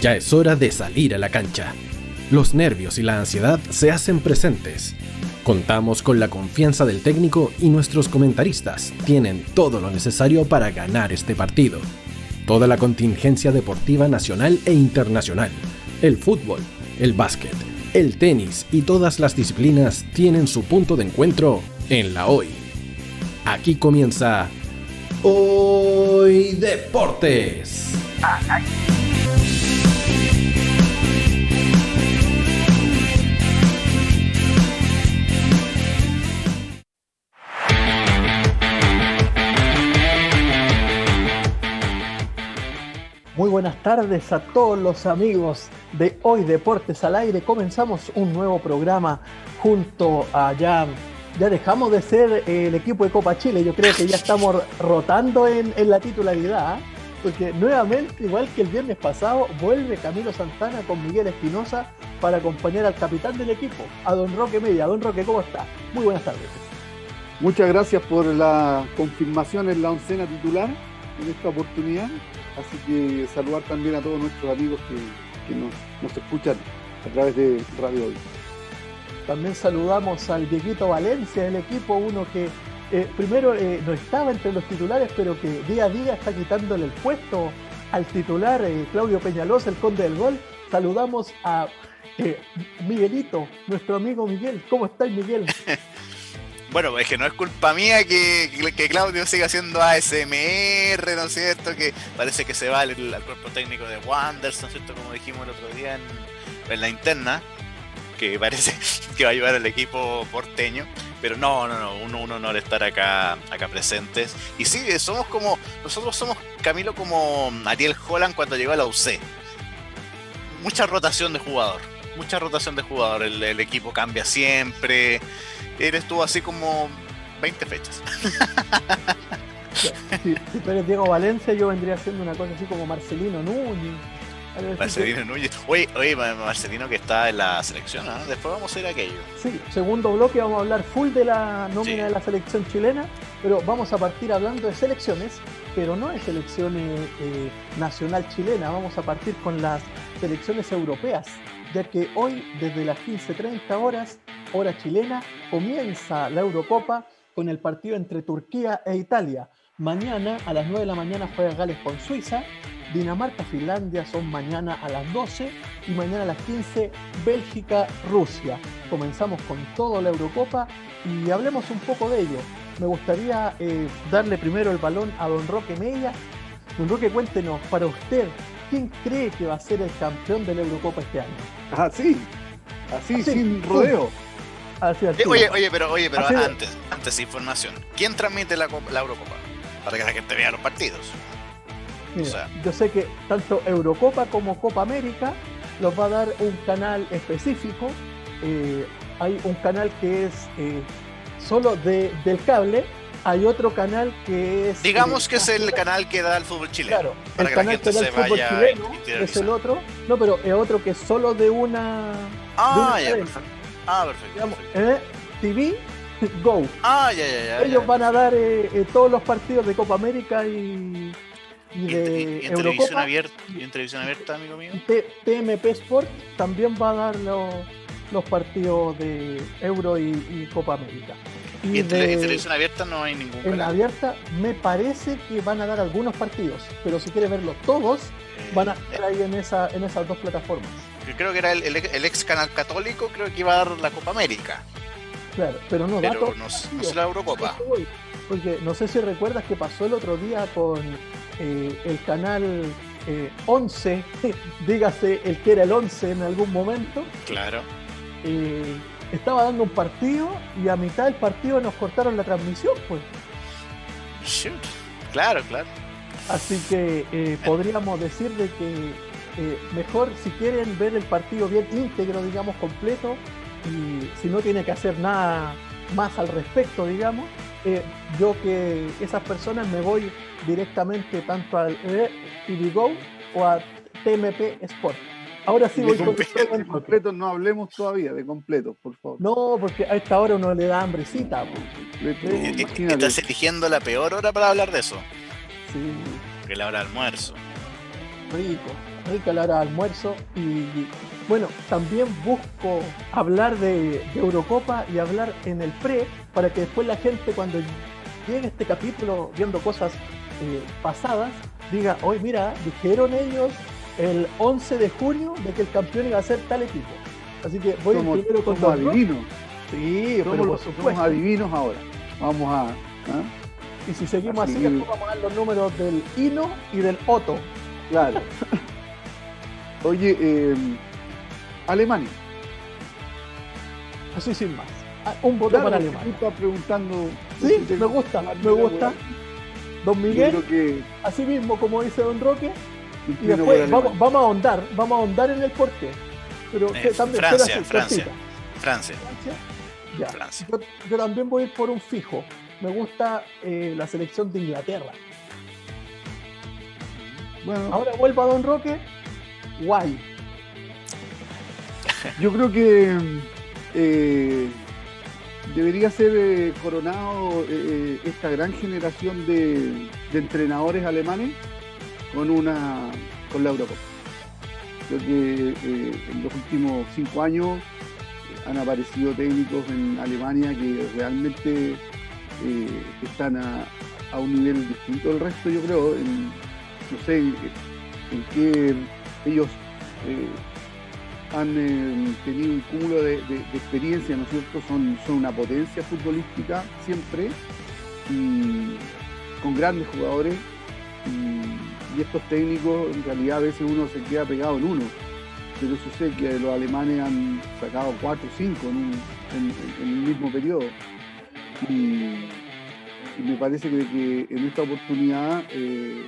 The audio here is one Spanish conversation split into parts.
Ya es hora de salir a la cancha. Los nervios y la ansiedad se hacen presentes. Contamos con la confianza del técnico y nuestros comentaristas tienen todo lo necesario para ganar este partido. Toda la contingencia deportiva nacional e internacional, el fútbol, el básquet, el tenis y todas las disciplinas tienen su punto de encuentro en la hoy. Aquí comienza Hoy Deportes. Buenas tardes a todos los amigos de Hoy Deportes al Aire. Comenzamos un nuevo programa junto a ya, ya dejamos de ser el equipo de Copa Chile. Yo creo que ya estamos rotando en, la titularidad. ¿ah? Porque nuevamente, igual que el viernes pasado, vuelve Camilo Santana con Miguel Espinosa para acompañar al capitán del equipo, a don Roque Media. Don Roque, ¿cómo está? Muy buenas tardes. Muchas gracias por la confirmación en la oncena titular en esta oportunidad. Así que saludar también a todos nuestros amigos que, nos, escuchan a través de Radio Hoy. También saludamos al Dieguito Valencia del equipo, uno que eh, primero eh, no estaba entre los titulares, pero que día a día está quitándole el puesto al titular eh, Claudio Peñalosa, el conde del gol. Saludamos a Miguelito, nuestro amigo Miguel. ¿Cómo estás, Miguel? Bueno, es que no es culpa mía que, que, Claudio siga haciendo ASMR, ¿no es cierto? Que parece que se va al, cuerpo técnico de Wanders, ¿no es cierto? Como dijimos el otro día en, la interna, que parece que va a ayudar al equipo porteño. Pero no, no, no, uno, un honor estar acá, acá presentes. Y sí, somos como, nosotros somos Camilo como Ariel Holland cuando llegó a la UC. Mucha rotación de jugador, mucha rotación de jugador. el equipo cambia siempre él estuvo así como 20 fechas. si, tú eres Diego Valencia, yo vendría haciendo una cosa así como Marcelino Núñez. Marcelino Núñez. Oye, oye, Marcelino que está en la selección, ¿no? Después vamos a ir a aquello. Sí, segundo bloque vamos a hablar full de la nómina de la selección chilena, pero vamos a partir hablando de selecciones, pero no de selecciones eh, nacional chilena, vamos a partir con las selecciones europeas, ya que hoy desde las 15.30 horas hora chilena, comienza la Eurocopa con el partido entre Turquía e Italia. Mañana a las 9 de la mañana juega Gales con Suiza, Dinamarca, Finlandia son mañana a las 12 y mañana a las 15 Bélgica, Rusia. Comenzamos con toda la Eurocopa y hablemos un poco de ello. Me gustaría eh, darle primero el balón a don Roque Media. Don Roque, cuéntenos, para usted, ¿quién cree que va a ser el campeón de la Eurocopa este año? Ah, sí, así, sin rodeo. Eh, oye, oye, pero, oye, pero antes, antes información. ¿Quién transmite la, la Eurocopa? Para que la gente vea los partidos. yo sé que tanto Eurocopa como Copa América los va a dar un canal específico. Eh, hay un canal que es eh, solo de, del cable. Hay otro canal que es. Digamos que es el canal que da el fútbol chileno. Claro, el canal que da el fútbol chileno es el otro. No, pero es otro que es solo de una. Ah, ya, perfecto. Ah, perfecto. Eh, TV Go. Ah, ya, ya, ya. Ellos van a dar eh, eh, todos los partidos de Copa América y, y de en, televisión abierta, y en televisión abierta, amigo mío. TMP Sport también va a dar los, los partidos de Euro y, Copa América. Y, en, televisión abierta no hay ningún En la abierta me parece que van a dar algunos partidos, pero si quieres verlos todos, van a estar ahí en, esa, en esas dos plataformas creo que era el, ex canal católico, creo que iba a dar la Copa América. Claro, pero no, pero no, no la Eurocopa. Porque no sé si recuerdas que pasó el otro día con eh, el canal 11, eh, dígase el que era el 11 en algún momento. Claro. Eh, estaba dando un partido y a mitad del partido nos cortaron la transmisión, pues. Claro, claro. Así que podríamos decir de que eh, mejor si quieren ver el partido bien íntegro, digamos, completo, y si no tiene que hacer nada más al respecto, digamos, eh, yo que esas personas me voy directamente tanto al TV Go o a TMP Sport. Ahora sí voy con completo, no hablemos todavía de completo, por favor. No, porque a esta hora uno le da hambrecita. Estás eligiendo la peor hora para hablar de eso. Sí. Que la hora de almuerzo. Rico. rica la hora de almuerzo y bueno, también busco hablar de, Eurocopa y hablar en el pre para que después la gente cuando llegue este capítulo viendo cosas eh, pasadas diga, hoy mira, dijeron ellos el 11 de junio de que el campeón iba a ser tal equipo. Así que voy primero con somos adivinos. Sí, somos, somos adivinos ahora. Vamos a... ¿ah? Y si seguimos así, vamos a dar los números del Ino y del Otto. Claro. Oye, eh, Alemania. Así sin más. Ah, un voto para Alemania. Estás preguntando. Sí, me gusta, me gusta. Don Miguel, que... así mismo como dice Don Roque. Y después vamos, vamos, a ahondar, vamos a ahondar en el porqué. Pero eh, también Francia, Francia, Francia. Francia. Ya. Francia. Yo, también voy a ir por un fijo. Me gusta eh, la selección de Inglaterra. Bueno. Ahora vuelvo a Don Roque. Guay. Yo creo que eh, debería ser eh, coronado eh, esta gran generación de, entrenadores alemanes con una con la Eurocopa. Creo que en los últimos cinco años han aparecido técnicos en Alemania que realmente están a, un nivel distinto del resto, yo creo. no sé en, qué ellos han eh, tenido un cúmulo de, experiencia, ¿no es cierto? Son, son una potencia futbolística siempre, y con grandes jugadores. Estos técnicos, en realidad, a veces uno se queda pegado en uno. Pero sucede que los alemanes han sacado cuatro o cinco en, el mismo periodo. Y, me parece que, en esta oportunidad eh,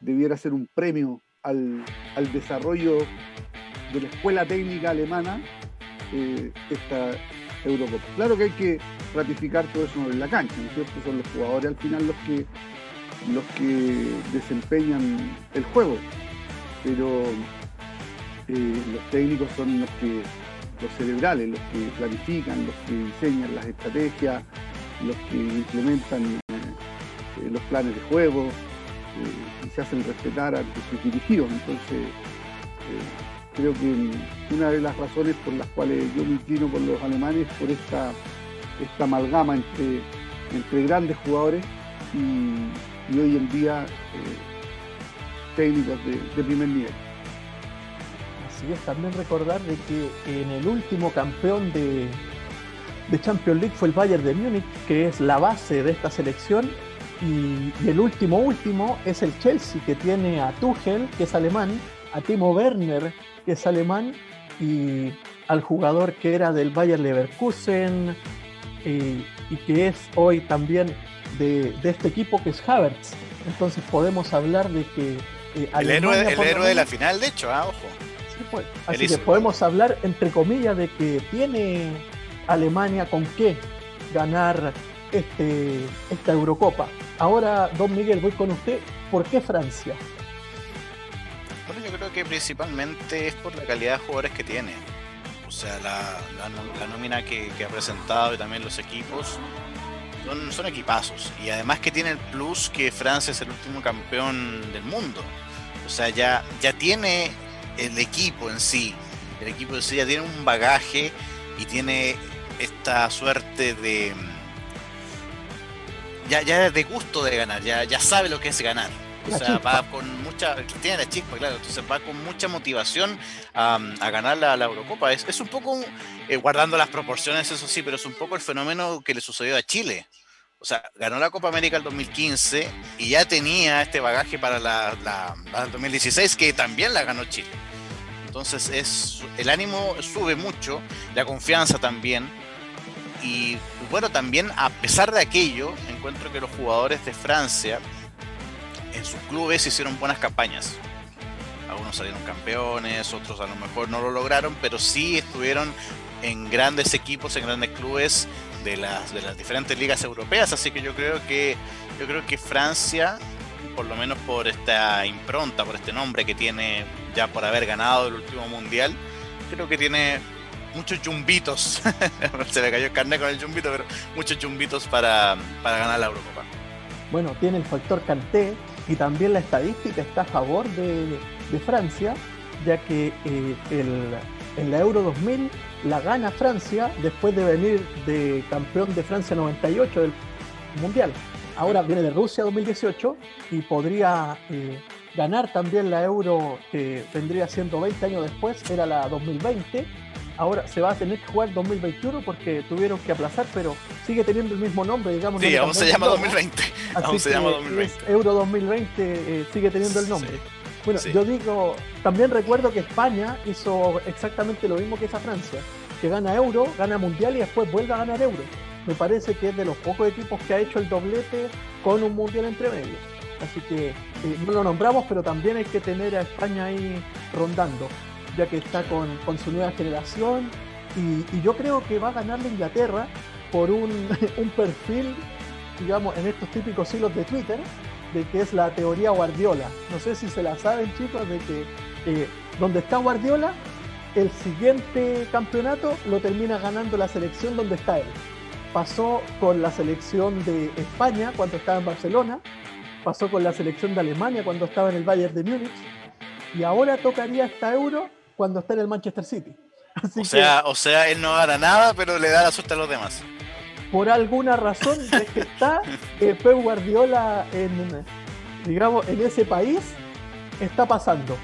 debiera ser un premio al, al desarrollo de la escuela técnica alemana eh, esta Eurocopa. Claro que hay que ratificar todo eso en la cancha, ¿no es cierto? Son los jugadores al final los que los que desempeñan el juego, pero eh, los técnicos son los que los cerebrales, los que planifican, los que diseñan las estrategias, los que implementan eh, los planes de juego y se hacen respetar ante sus dirigidos. Entonces, creo que una de las razones por las cuales yo me inclino por los alemanes por esta, esta amalgama entre, entre grandes jugadores y, hoy en día eh, técnicos de, primer nivel. Así es, también recordar de que en el último campeón de, de Champions League fue el Bayern de Múnich, que es la base de esta selección, y, y el último último es el Chelsea, que tiene a Tuchel, que es alemán, a Timo Werner, que es alemán, y al jugador que era del Bayer Leverkusen y, que es hoy también de, este equipo que es Havertz. Entonces podemos hablar de que... Eh, el héroe, el héroe de la final, de hecho, ah, ojo. Pues. Así que podemos hablar, entre comillas, de que tiene Alemania con qué ganar este, esta Eurocopa. Ahora, don Miguel, voy con usted. ¿Por qué Francia? Bueno, yo creo que principalmente es por la calidad de jugadores que tiene. O sea, la, nómina que, ha presentado y también los equipos son, son, equipazos. Y además que tiene el plus que Francia es el último campeón del mundo. O sea, ya, ya tiene el equipo en sí. El equipo en sí ya tiene un bagaje y tiene esta suerte de... Ya, ya de gusto de ganar, ya, ya sabe lo que es ganar. O sea, va con mucha. Tiene la chispa, claro. Entonces va con mucha motivación a, ganar la, Eurocopa. Es, un poco, eh, guardando las proporciones, eso sí, pero es un poco el fenómeno que le sucedió a Chile. O sea, ganó la Copa América el 2015 y ya tenía este bagaje para la, la, 2016 que también la ganó Chile. Entonces es el ánimo sube mucho, la confianza también. Y bueno, también a pesar de aquello, encuentro que los jugadores de Francia en sus clubes hicieron buenas campañas. Algunos salieron campeones, otros a lo mejor no lo lograron, pero sí estuvieron en grandes equipos, en grandes clubes de las, de las diferentes ligas europeas. Así que yo creo que yo creo que Francia, por lo menos por esta impronta, por este nombre que tiene ya por haber ganado el último mundial, creo que tiene muchos chumbitos. Se le cayó el carnet con el chumbito, pero muchos chumbitos para, para ganar la Eurocopa. Bueno, tiene el factor Canté, y también la estadística está a favor de, Francia, ya que eh, en la Euro 2000 la gana Francia después de venir de campeón de Francia 98 del Mundial. Ahora viene de Rusia 2018 y podría eh, ganar también la Euro que vendría siendo 20 años después, era la 2020 ahora se va a tener que jugar 2021 porque tuvieron que aplazar, pero sigue teniendo el mismo nombre, digamos. Sí, aún se llama 2020. Aún se llama 2020. Euro 2020 eh, sigue teniendo el nombre. Bueno, yo digo, también recuerdo que España hizo exactamente lo mismo que esa Francia, que gana Euro, gana Mundial y después vuelve a ganar Euro. Me parece que es de los pocos equipos que ha hecho el doblete con un Mundial entre medio. Así que eh, no lo nombramos, pero también hay que tener a España ahí rondando ya que está con, su nueva generación. Y, yo creo que va a ganar la Inglaterra por un, perfil, digamos, en estos típicos hilos de Twitter, de que es la teoría Guardiola. No sé si se la saben, chicos, de que eh, donde está Guardiola, el siguiente campeonato lo termina ganando la selección donde está él. Pasó con la selección de España cuando estaba en Barcelona, pasó con la selección de Alemania cuando estaba en el Bayern de Múnich, y ahora tocaría esta Euro cuando está en el Manchester City. o, sea, o sea, él no gana nada, pero le da la suerte a los demás. Por alguna razón es que está eh, Pep Guardiola en, digamos, en ese país, está pasando.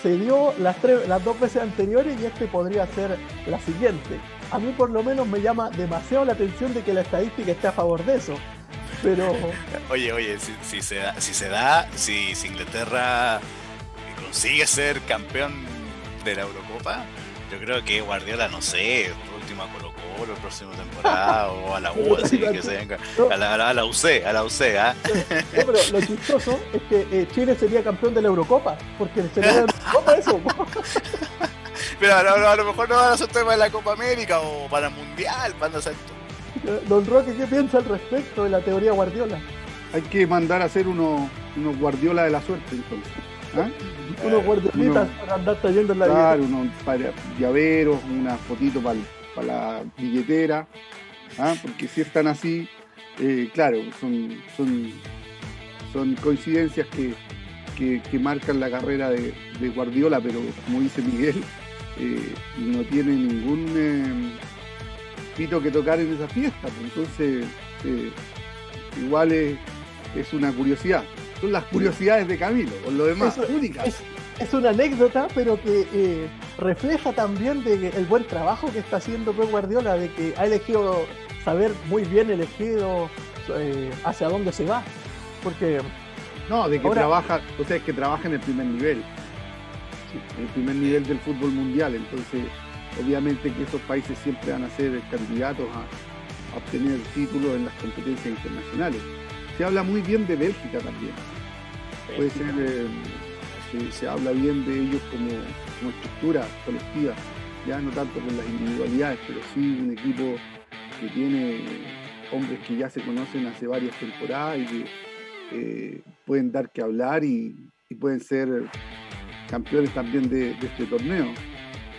Se dio las, tres, las dos veces anteriores y este podría ser la siguiente. A mí por lo menos me llama demasiado la atención de que la estadística esté a favor de eso. Pero... Oye, oye, si, se da, si se da, si Inglaterra consigue ser campeón de la Eurocopa, yo creo que Guardiola, no sé, última Colo Colo, próxima temporada, o a la U, así que se venga, a la, a la UC, a la UC, ¿ah? pero lo chistoso es que eh, Chile sería campeón de la Eurocopa, porque sería la Eurocopa eso. pero a, lo mejor no van a ser tema de la Copa América o para el Mundial, para hacer Don Roque, ¿qué piensa al respecto de la teoría Guardiola? Hay que mandar a hacer unos uno Guardiola de la suerte, entonces. ¿Ah? unos guardiolitas para andar trayendo la Claro, unos llaveros, una fotito para la billetera, ¿ah? porque si están así, eh, claro, son, son, son coincidencias que, que, marcan la carrera de, Guardiola, pero como dice Miguel, eh, no tiene ningún eh, pito que tocar en esa fiesta, pues, entonces igual es, es una curiosidad son las curiosidades de Camilo, por lo demás, únicas. Es, una anécdota, pero que eh, refleja también de el buen trabajo que está haciendo Pep Guardiola, de que ha elegido saber muy bien elegido eh, hacia dónde se va. Porque. No, de que trabaja, o sea, es que trabaja en el primer nivel. En el primer nivel del fútbol mundial. Entonces, obviamente que esos países siempre van a ser candidatos a obtener títulos en las competencias internacionales se habla muy bien de Bélgica también. Puede ser, eh, se, habla bien de ellos como, estructura colectiva, ya no tanto con las individualidades, pero sí un equipo que tiene hombres que ya se conocen hace varias temporadas y que eh, pueden dar que hablar y, pueden ser campeones también de, este torneo.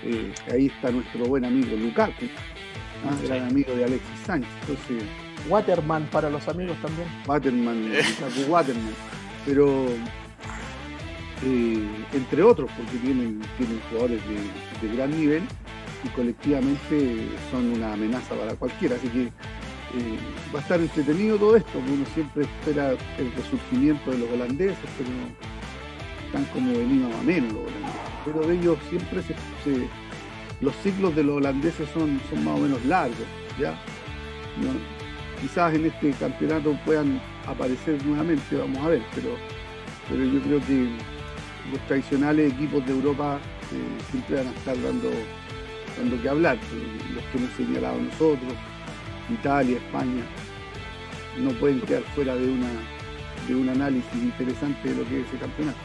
Eh, ahí está nuestro buen amigo Lukaku, ¿ah? gran amigo de Alexis Sánchez. Entonces, Waterman para los amigos también. Waterman, Waterman. Pero eh, entre otros, porque tienen, tienen jugadores de, gran nivel y colectivamente son una amenaza para cualquiera. Así que eh, va a estar entretenido todo esto, uno siempre espera el resurgimiento de los holandeses, pero están como venidos a menos los holandeses. Pero de ellos siempre se, los ciclos de los holandeses son, son más o menos largos, ¿ya? quizás en este campeonato puedan aparecer nuevamente, vamos a ver, pero, pero yo creo que los tradicionales equipos de Europa eh, siempre van a estar dando, dando que hablar, los que hemos señalado nosotros, Italia, España, no pueden quedar fuera de una de un análisis interesante de lo que es ese campeonato.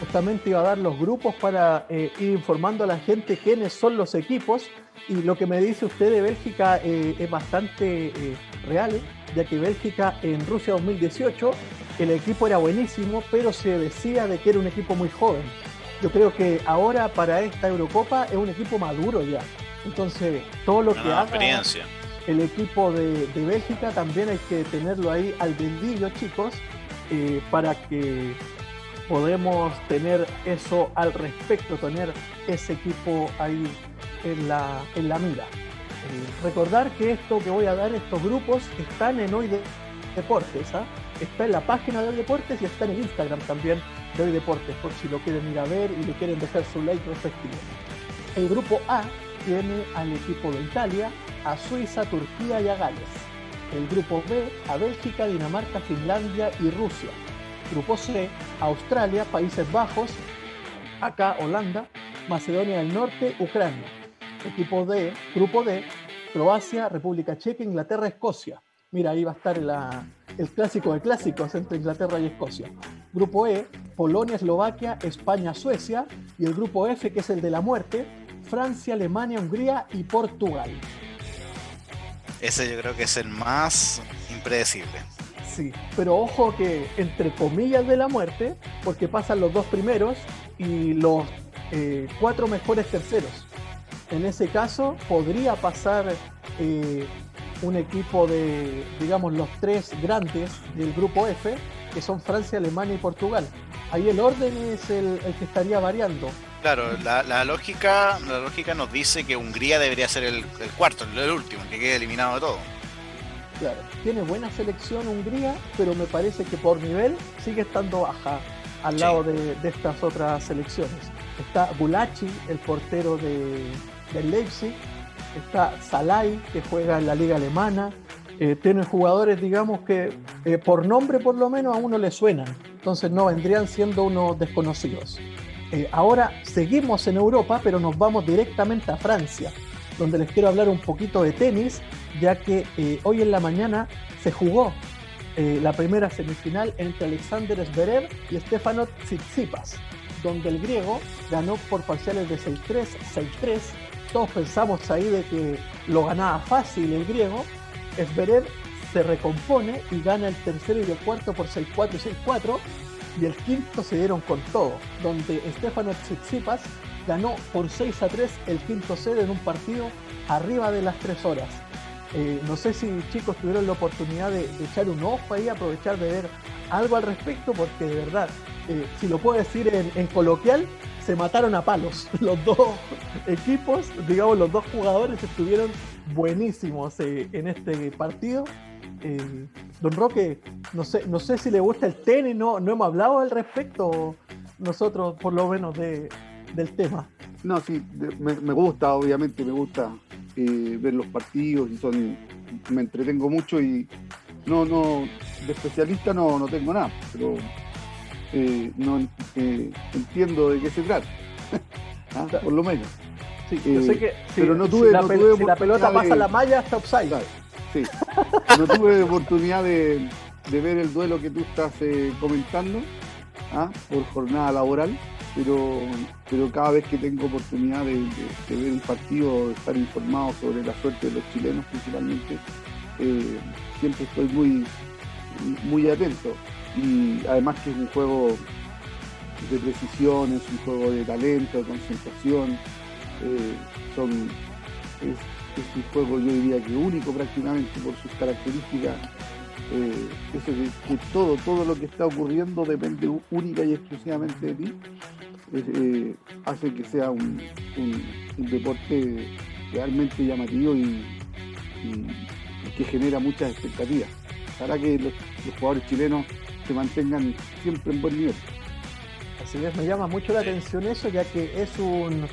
Justamente iba a dar los grupos para eh, ir informando a la gente quiénes son los equipos y lo que me dice usted de Bélgica eh, es bastante eh, real, ya que Bélgica en Rusia 2018 el equipo era buenísimo, pero se decía de que era un equipo muy joven. Yo creo que ahora para esta Eurocopa es un equipo maduro ya. Entonces, todo lo que haga el equipo de, Bélgica también hay que tenerlo ahí al vendillo, chicos, eh, para que podemos tener eso al respecto, tener ese equipo ahí en la, en la mira. Eh, recordar que esto que voy a dar, estos grupos, están en Hoy Deportes. ¿ah? Está en la página de Hoy Deportes y está en el Instagram también de Hoy Deportes, por si lo quieren ir a ver y le quieren dejar su like respectivo. El grupo A tiene al equipo de Italia, a Suiza, Turquía y a Gales. El grupo B a Bélgica, Dinamarca, Finlandia y Rusia. Grupo C, Australia, Países Bajos, acá Holanda, Macedonia del Norte, Ucrania. Equipo D, Grupo D, Croacia, República Checa, Inglaterra, Escocia. Mira, ahí va a estar el clásico de clásicos entre Inglaterra y Escocia. Grupo E, Polonia, Eslovaquia, España, Suecia. Y el grupo F, que es el de la muerte, Francia, Alemania, Hungría y Portugal. Ese yo creo que es el más impredecible. Sí, pero ojo que entre comillas de la muerte, porque pasan los dos primeros y los eh, cuatro mejores terceros. En ese caso podría pasar eh, un equipo de, digamos, los tres grandes del grupo F, que son Francia, Alemania y Portugal. Ahí el orden es el, que estaría variando. Claro, la, lógica, la lógica nos dice que Hungría debería ser el, cuarto, el último, el que quede eliminado de todo. Claro, tiene buena selección Hungría, pero me parece que por nivel sigue estando baja al lado de, estas otras selecciones. Está Gulachi, el portero de, Leipzig, está Salai, que juega en la liga alemana, eh, tienen jugadores, digamos, que eh, por nombre por lo menos a uno le suenan, entonces no vendrían siendo unos desconocidos. Eh, ahora seguimos en Europa, pero nos vamos directamente a Francia, donde les quiero hablar un poquito de tenis, ya que hoy en la mañana se jugó la primera semifinal entre Alexander Zverev y Stefano Tsitsipas, donde el griego ganó por parciales de 6-3, 6-3, todos pensamos ahí de que lo ganaba fácil el griego, Esberev se recompone y gana el tercero y el cuarto por 6-4 y 6-4 y el quinto se dieron con todo, donde Stefano Tsitsipas ganó por 6 a 3 el quinto set en un partido arriba de las 3 horas. Eh, no sé si chicos tuvieron la oportunidad de, echar un ojo ahí, aprovechar de ver algo al respecto, porque de verdad, eh, si lo puedo decir en coloquial, se mataron a palos. Los dos equipos, digamos, los dos jugadores estuvieron buenísimos eh, en este partido. Eh, don Roque, no sé, no sé si le gusta el tenis, no, no hemos hablado al respecto nosotros, por lo menos, de, del tema. No, sí, me, gusta, obviamente, me gusta eh, ver los partidos y son, me entretengo mucho y no, no, de especialista no, no tengo nada, pero eh, no eh, entiendo de qué se trata, ¿Ah? por lo menos. Sí, yo sé que pero no tuve, si la, pelota pasa la malla está upside. sí. no tuve oportunidad de, ver el duelo que tú estás eh, comentando ¿ah? por jornada laboral, pero, pero cada vez que tengo oportunidad de, ver un partido, de estar informado sobre la suerte de los chilenos principalmente, siempre estoy muy, muy atento y además que es un juego de precisión, es un juego de talento, de concentración, eh, son, es, un juego yo diría que único prácticamente por sus características. Eh, eso que, todo, todo lo que está ocurriendo depende única y exclusivamente de ti, eh, hace que sea un, deporte realmente llamativo y, que genera muchas expectativas. Para que los jugadores chilenos se mantengan siempre en buen nivel. Así es, me llama mucho la atención eso, ya que es un,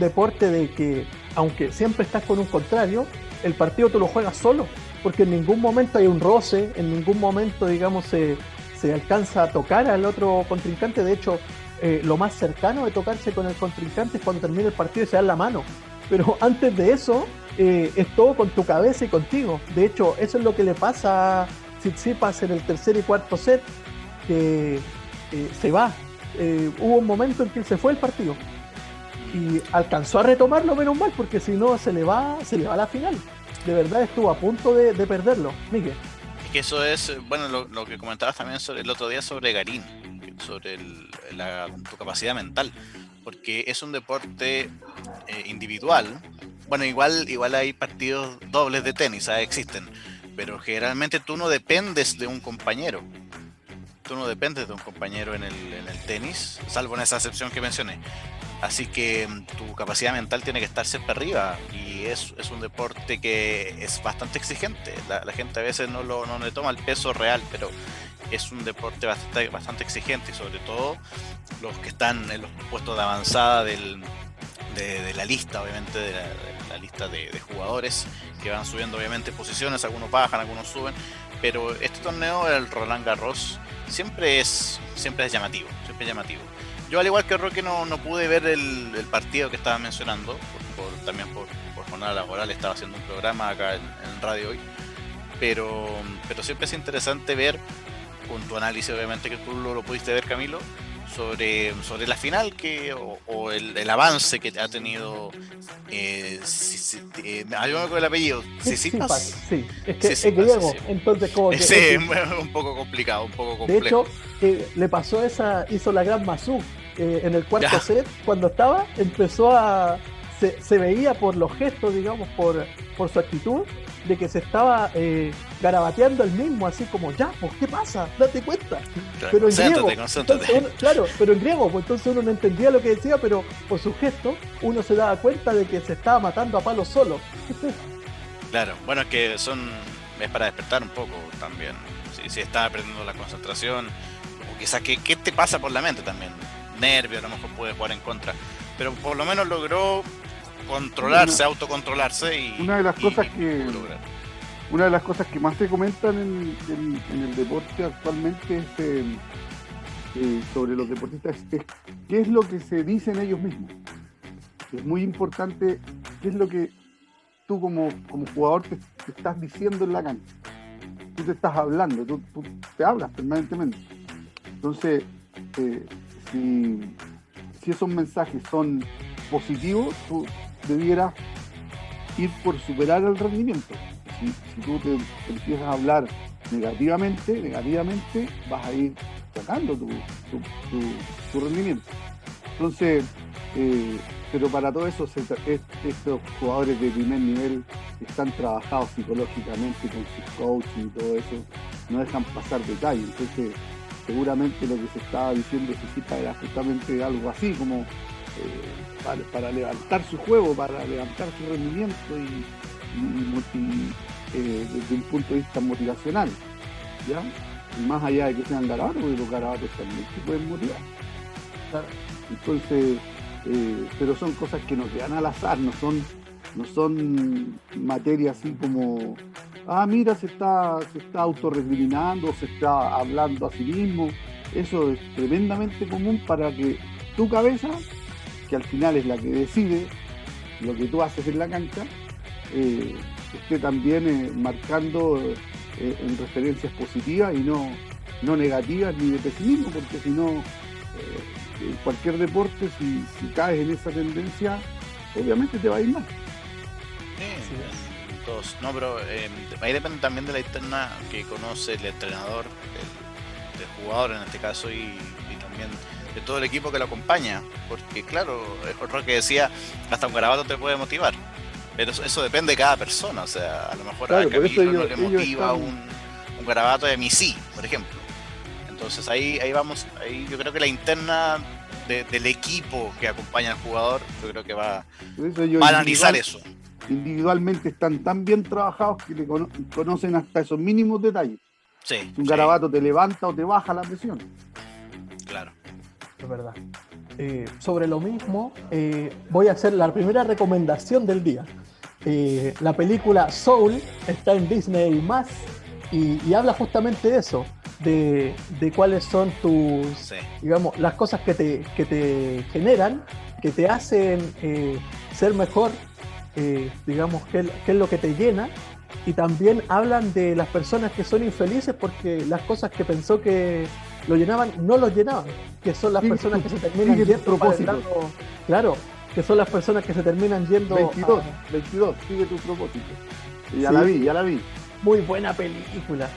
deporte de que, aunque siempre estás con un contrario, el partido tú lo juegas solo, porque en ningún momento hay un roce, en ningún momento, digamos, se, alcanza a tocar al otro contrincante. De hecho, eh, lo más cercano de tocarse con el contrincante es cuando termina el partido y se dan la mano. Pero antes de eso, eh, es todo con tu cabeza y contigo. De hecho, eso es lo que le pasa Tsitsipas en el tercer y cuarto set, que eh, se va. Eh, hubo un momento en que se fue el partido y alcanzó a retomarlo menos mal, porque si no se le va, se le va a la final. De verdad estuvo a punto de, perderlo, Miguel. Y que eso es, bueno, lo, que comentabas también sobre el otro día sobre Garín, sobre tu capacidad mental, porque es un deporte eh, individual. Bueno, igual, igual hay partidos dobles de tenis, existen pero generalmente tú no dependes de un compañero. tú no dependes de un compañero en el, en el tenis, salvo en esa excepción que mencioné. Así que mm, tu capacidad mental tiene que estar siempre arriba y es, es un deporte que es bastante exigente. La, la, gente a veces no, lo, no le toma el peso real, pero es un deporte bastante, bastante exigente y sobre todo los que están en los puestos de avanzada del, de, de, la lista, obviamente, de la, de la lista de, de, jugadores que van subiendo, obviamente, posiciones, algunos bajan, algunos suben, pero este torneo, el Roland Garros, siempre es, siempre es llamativo, siempre es llamativo. Yo al igual que Roque no, no pude ver el, el, partido que estaba mencionando, por, por, también por, por, jornada laboral, estaba haciendo un programa acá en, en radio hoy, pero, pero siempre es interesante ver con tu análisis, obviamente que tú lo, lo pudiste ver, Camilo, sobre, sobre la final que, o, o el, el, avance que ha tenido. Eh, si, si, eh, con el apellido. Sisipas. Sí, es que Sisipas, es griego, sí. entonces como que. Sí, es un poco complicado, un poco complejo. De hecho, eh, le pasó esa, hizo la gran Mazú eh, en el cuarto ya. set, cuando estaba, empezó a. Se, se, veía por los gestos, digamos, por, por su actitud, de que se estaba eh, garabateando el mismo, así como, ya, pues, ¿qué pasa? Date cuenta. Claro, pero en griego, uno, claro, pero en griego, pues entonces uno no entendía lo que decía, pero por su gesto uno se daba cuenta de que se estaba matando a palo solo. claro, bueno, es que son, es para despertar un poco también. Si, si estaba perdiendo la concentración, o quizás, ¿qué, ¿qué te pasa por la mente también? Nervio, a lo mejor puede jugar en contra. Pero por lo menos logró controlarse, una, autocontrolarse y una de las cosas que una de las cosas que más se comentan en, el deporte actualmente es eh, eh, sobre los deportistas es, qué es lo que se dicen ellos mismos. Es muy importante qué es lo que tú como, jugador te, estás diciendo en la cancha. Tú te estás hablando, tú, tú te hablas permanentemente. Entonces, eh, si, si esos mensajes son positivos, tú debieras ir por superar el rendimiento. Si, tú te, empiezas a hablar negativamente, negativamente vas a ir sacando tu, tu, rendimiento. Entonces, eh, pero para todo eso, se, es, estos jugadores de primer nivel están trabajados psicológicamente con sus coaches y todo eso, no dejan pasar detalles. Entonces, seguramente lo que se estaba diciendo Cecita era justamente algo así, como eh, para, levantar su juego, para levantar su rendimiento y, y eh, desde un punto de vista motivacional. ¿ya? Más allá de que sean garabatos, porque los garabatos también se pueden motivar. Entonces, eh, pero son cosas que nos quedan al azar, no son, no son materias así como, ah, mira, se está, se está autorrecriminando, se está hablando a sí mismo. Eso es tremendamente común para que tu cabeza que al final es la que decide lo que tú haces en la cancha, eh, esté también eh, marcando eh, en referencias positivas y no, no negativas ni de pesimismo, porque si no, en cualquier deporte, si, si, caes en esa tendencia, obviamente te va a ir mal. Sí, todos. No, pero ahí depende también de la interna que conoce el entrenador, el, el jugador en este caso, y, y también de todo el equipo que lo acompaña. Porque claro, es que decía, hasta un garabato te puede motivar. Pero eso, eso, depende de cada persona. O sea, a lo mejor claro, a Camilo ellos, no le motiva están... un, un, garabato de sí, por ejemplo. Entonces ahí, ahí vamos, ahí yo creo que la interna de, del equipo que acompaña al jugador, yo creo que va, va a analizar eso. Individualmente están tan bien trabajados que le cono conocen hasta esos mínimos detalles. Sí, un sí. garabato te levanta o te baja la presión. Claro es verdad. Eh, sobre lo mismo, eh, voy a hacer la primera recomendación del día. Eh, la película Soul está en Disney más y, y habla justamente de eso, de, de cuáles son tus, sí. digamos, las cosas que te, que te generan, que te hacen ser mejor, digamos, qué, qué es lo que te llena y también hablan de las personas que son infelices porque las cosas que pensó que lo llenaban no los llenaban, que son las personas que se terminan yendo claro, que son las personas que se terminan yendo 22, a... 22, sigue tu propósito. Y ya sí. la vi, ya la vi. Muy buena película.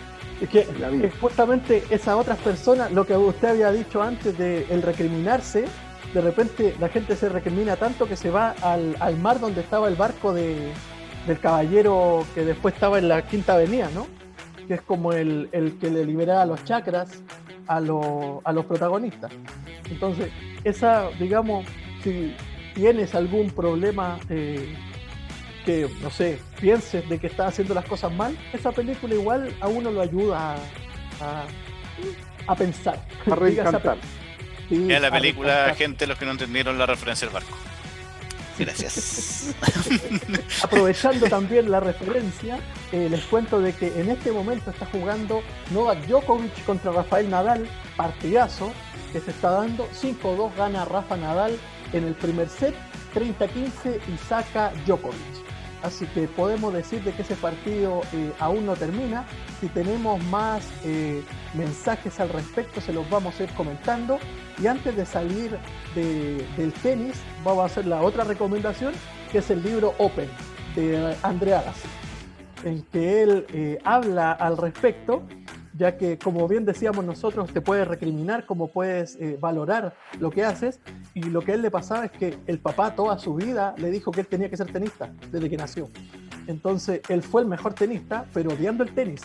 Es que es justamente esas otras personas, lo que usted había dicho antes de el recriminarse, de repente la gente se recrimina tanto que se va al, al mar donde estaba el barco de, del caballero que después estaba en la quinta avenida, ¿no? Que es como el, el que le liberaba los chakras a, los protagonistas. Entonces, esa, digamos, si tienes algún problema eh, que, no sé, pienses de que estás haciendo las cosas mal, esa película igual a uno lo ayuda a, a, pensar. A reencantar. la película, gente, los que no entendieron la referencia del barco. Gracias. Aprovechando también la referencia, eh, les cuento de que en este momento está jugando Novak Djokovic contra Rafael Nadal, partidazo que se está dando. 5-2 gana Rafa Nadal en el primer set, 30-15 y saca Djokovic. Así que podemos decir de que ese partido eh, aún no termina. Si tenemos más eh, mensajes al respecto, se los vamos a ir comentando. Y antes de salir del tenis, vamos a hacer la otra recomendación, que es el libro Open de Andrea Agassi, en que él eh, habla al respecto ya que como bien decíamos nosotros, te puedes recriminar, como puedes eh, valorar lo que haces, y lo que a él le pasaba es que el papá toda su vida le dijo que él tenía que ser tenista desde que nació. Entonces él fue el mejor tenista, pero odiando el tenis.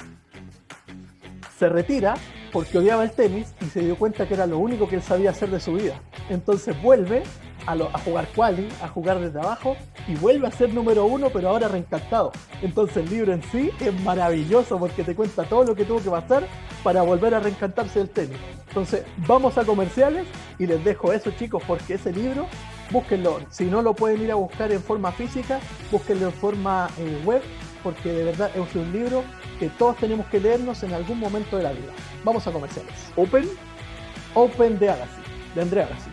Se retira porque odiaba el tenis y se dio cuenta que era lo único que él sabía hacer de su vida. Entonces vuelve a, jugar quali, a jugar desde abajo y vuelve a ser número uno, pero ahora reencantado. Entonces el libro en sí es maravilloso porque te cuenta todo lo que tuvo que pasar para volver a reencantarse del tenis. Entonces vamos a comerciales y les dejo eso chicos porque ese libro, búsquenlo. Si no lo pueden ir a buscar en forma física, búsquenlo en forma eh, web porque de verdad es un libro que todos tenemos que leernos en algún momento de la vida. Vamos a comerciales. Open. Open de Agassi, de Andrea Agassi.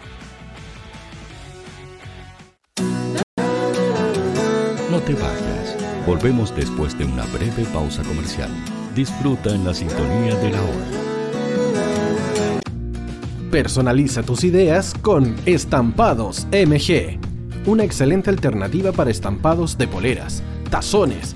No te vayas. Volvemos después de una breve pausa comercial. Disfruta en la sintonía de la hora. Personaliza tus ideas con Estampados MG. Una excelente alternativa para estampados de poleras, tazones,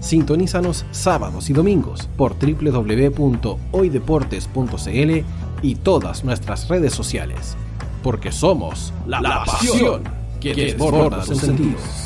Sintonízanos sábados y domingos por www.hoydeportes.cl y todas nuestras redes sociales, porque somos la, pasión que, desborda sus sentidos.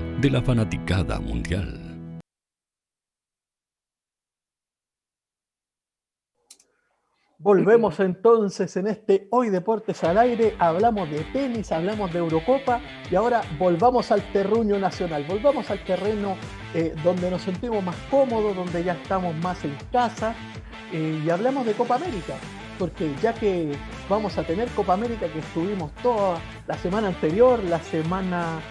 de la fanaticada mundial. Volvemos entonces en este Hoy Deportes al Aire, hablamos de tenis, hablamos de Eurocopa y ahora volvamos al terruño nacional, volvamos al terreno eh, donde nos sentimos más cómodos, donde ya estamos más en casa eh, y hablamos de Copa América, porque ya que vamos a tener Copa América que estuvimos toda la semana anterior, la semana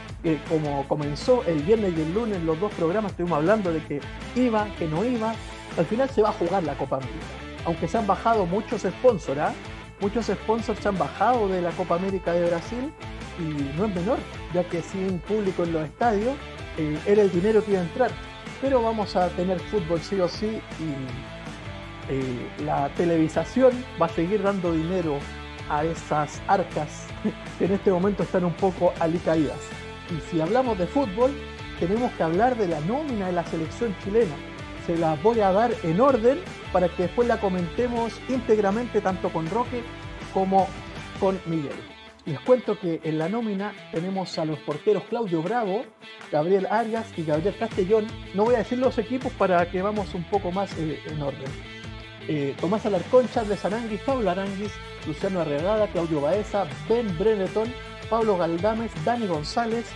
como comenzó el viernes y el lunes, los dos programas estuvimos hablando de que iba, que no iba, al final se va a jugar la Copa América. Aunque se han bajado muchos sponsors, ¿ah? muchos sponsors se han bajado de la Copa América de Brasil y no es menor, ya que sin público en los estadios eh, era el dinero que iba a entrar. Pero vamos a tener fútbol sí o sí y eh, la televisación va a seguir dando dinero a esas arcas que en este momento están un poco alicaídas. Y si hablamos de fútbol, tenemos que hablar de la nómina de la selección chilena. Se la voy a dar en orden para que después la comentemos íntegramente tanto con Roque como con Miguel. Les cuento que en la nómina tenemos a los porteros Claudio Bravo, Gabriel Arias y Gabriel Castellón. No voy a decir los equipos para que vamos un poco más eh, en orden. Eh, Tomás Alarcón, Charles Aranguis, Pablo Aranguis, Luciano Arregada, Claudio Baeza, Ben Brenetón, Pablo Galdames, Dani González,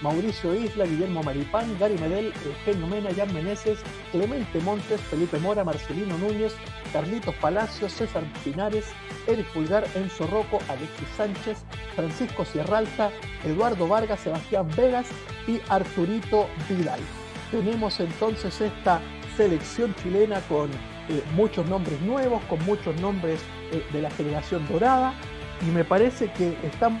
Mauricio Isla, Guillermo Maripán, Gary Medel, Eugenio Mena, Jan Meneses, Clemente Montes, Felipe Mora, Marcelino Núñez, Carlitos Palacios, César Pinares, Eric Pulgar, Enzo Rocco, Alexis Sánchez, Francisco Sierralta, Eduardo Vargas, Sebastián Vegas y Arturito Vidal. Tenemos entonces esta selección chilena con eh, muchos nombres nuevos, con muchos nombres eh, de la generación dorada, y me parece que están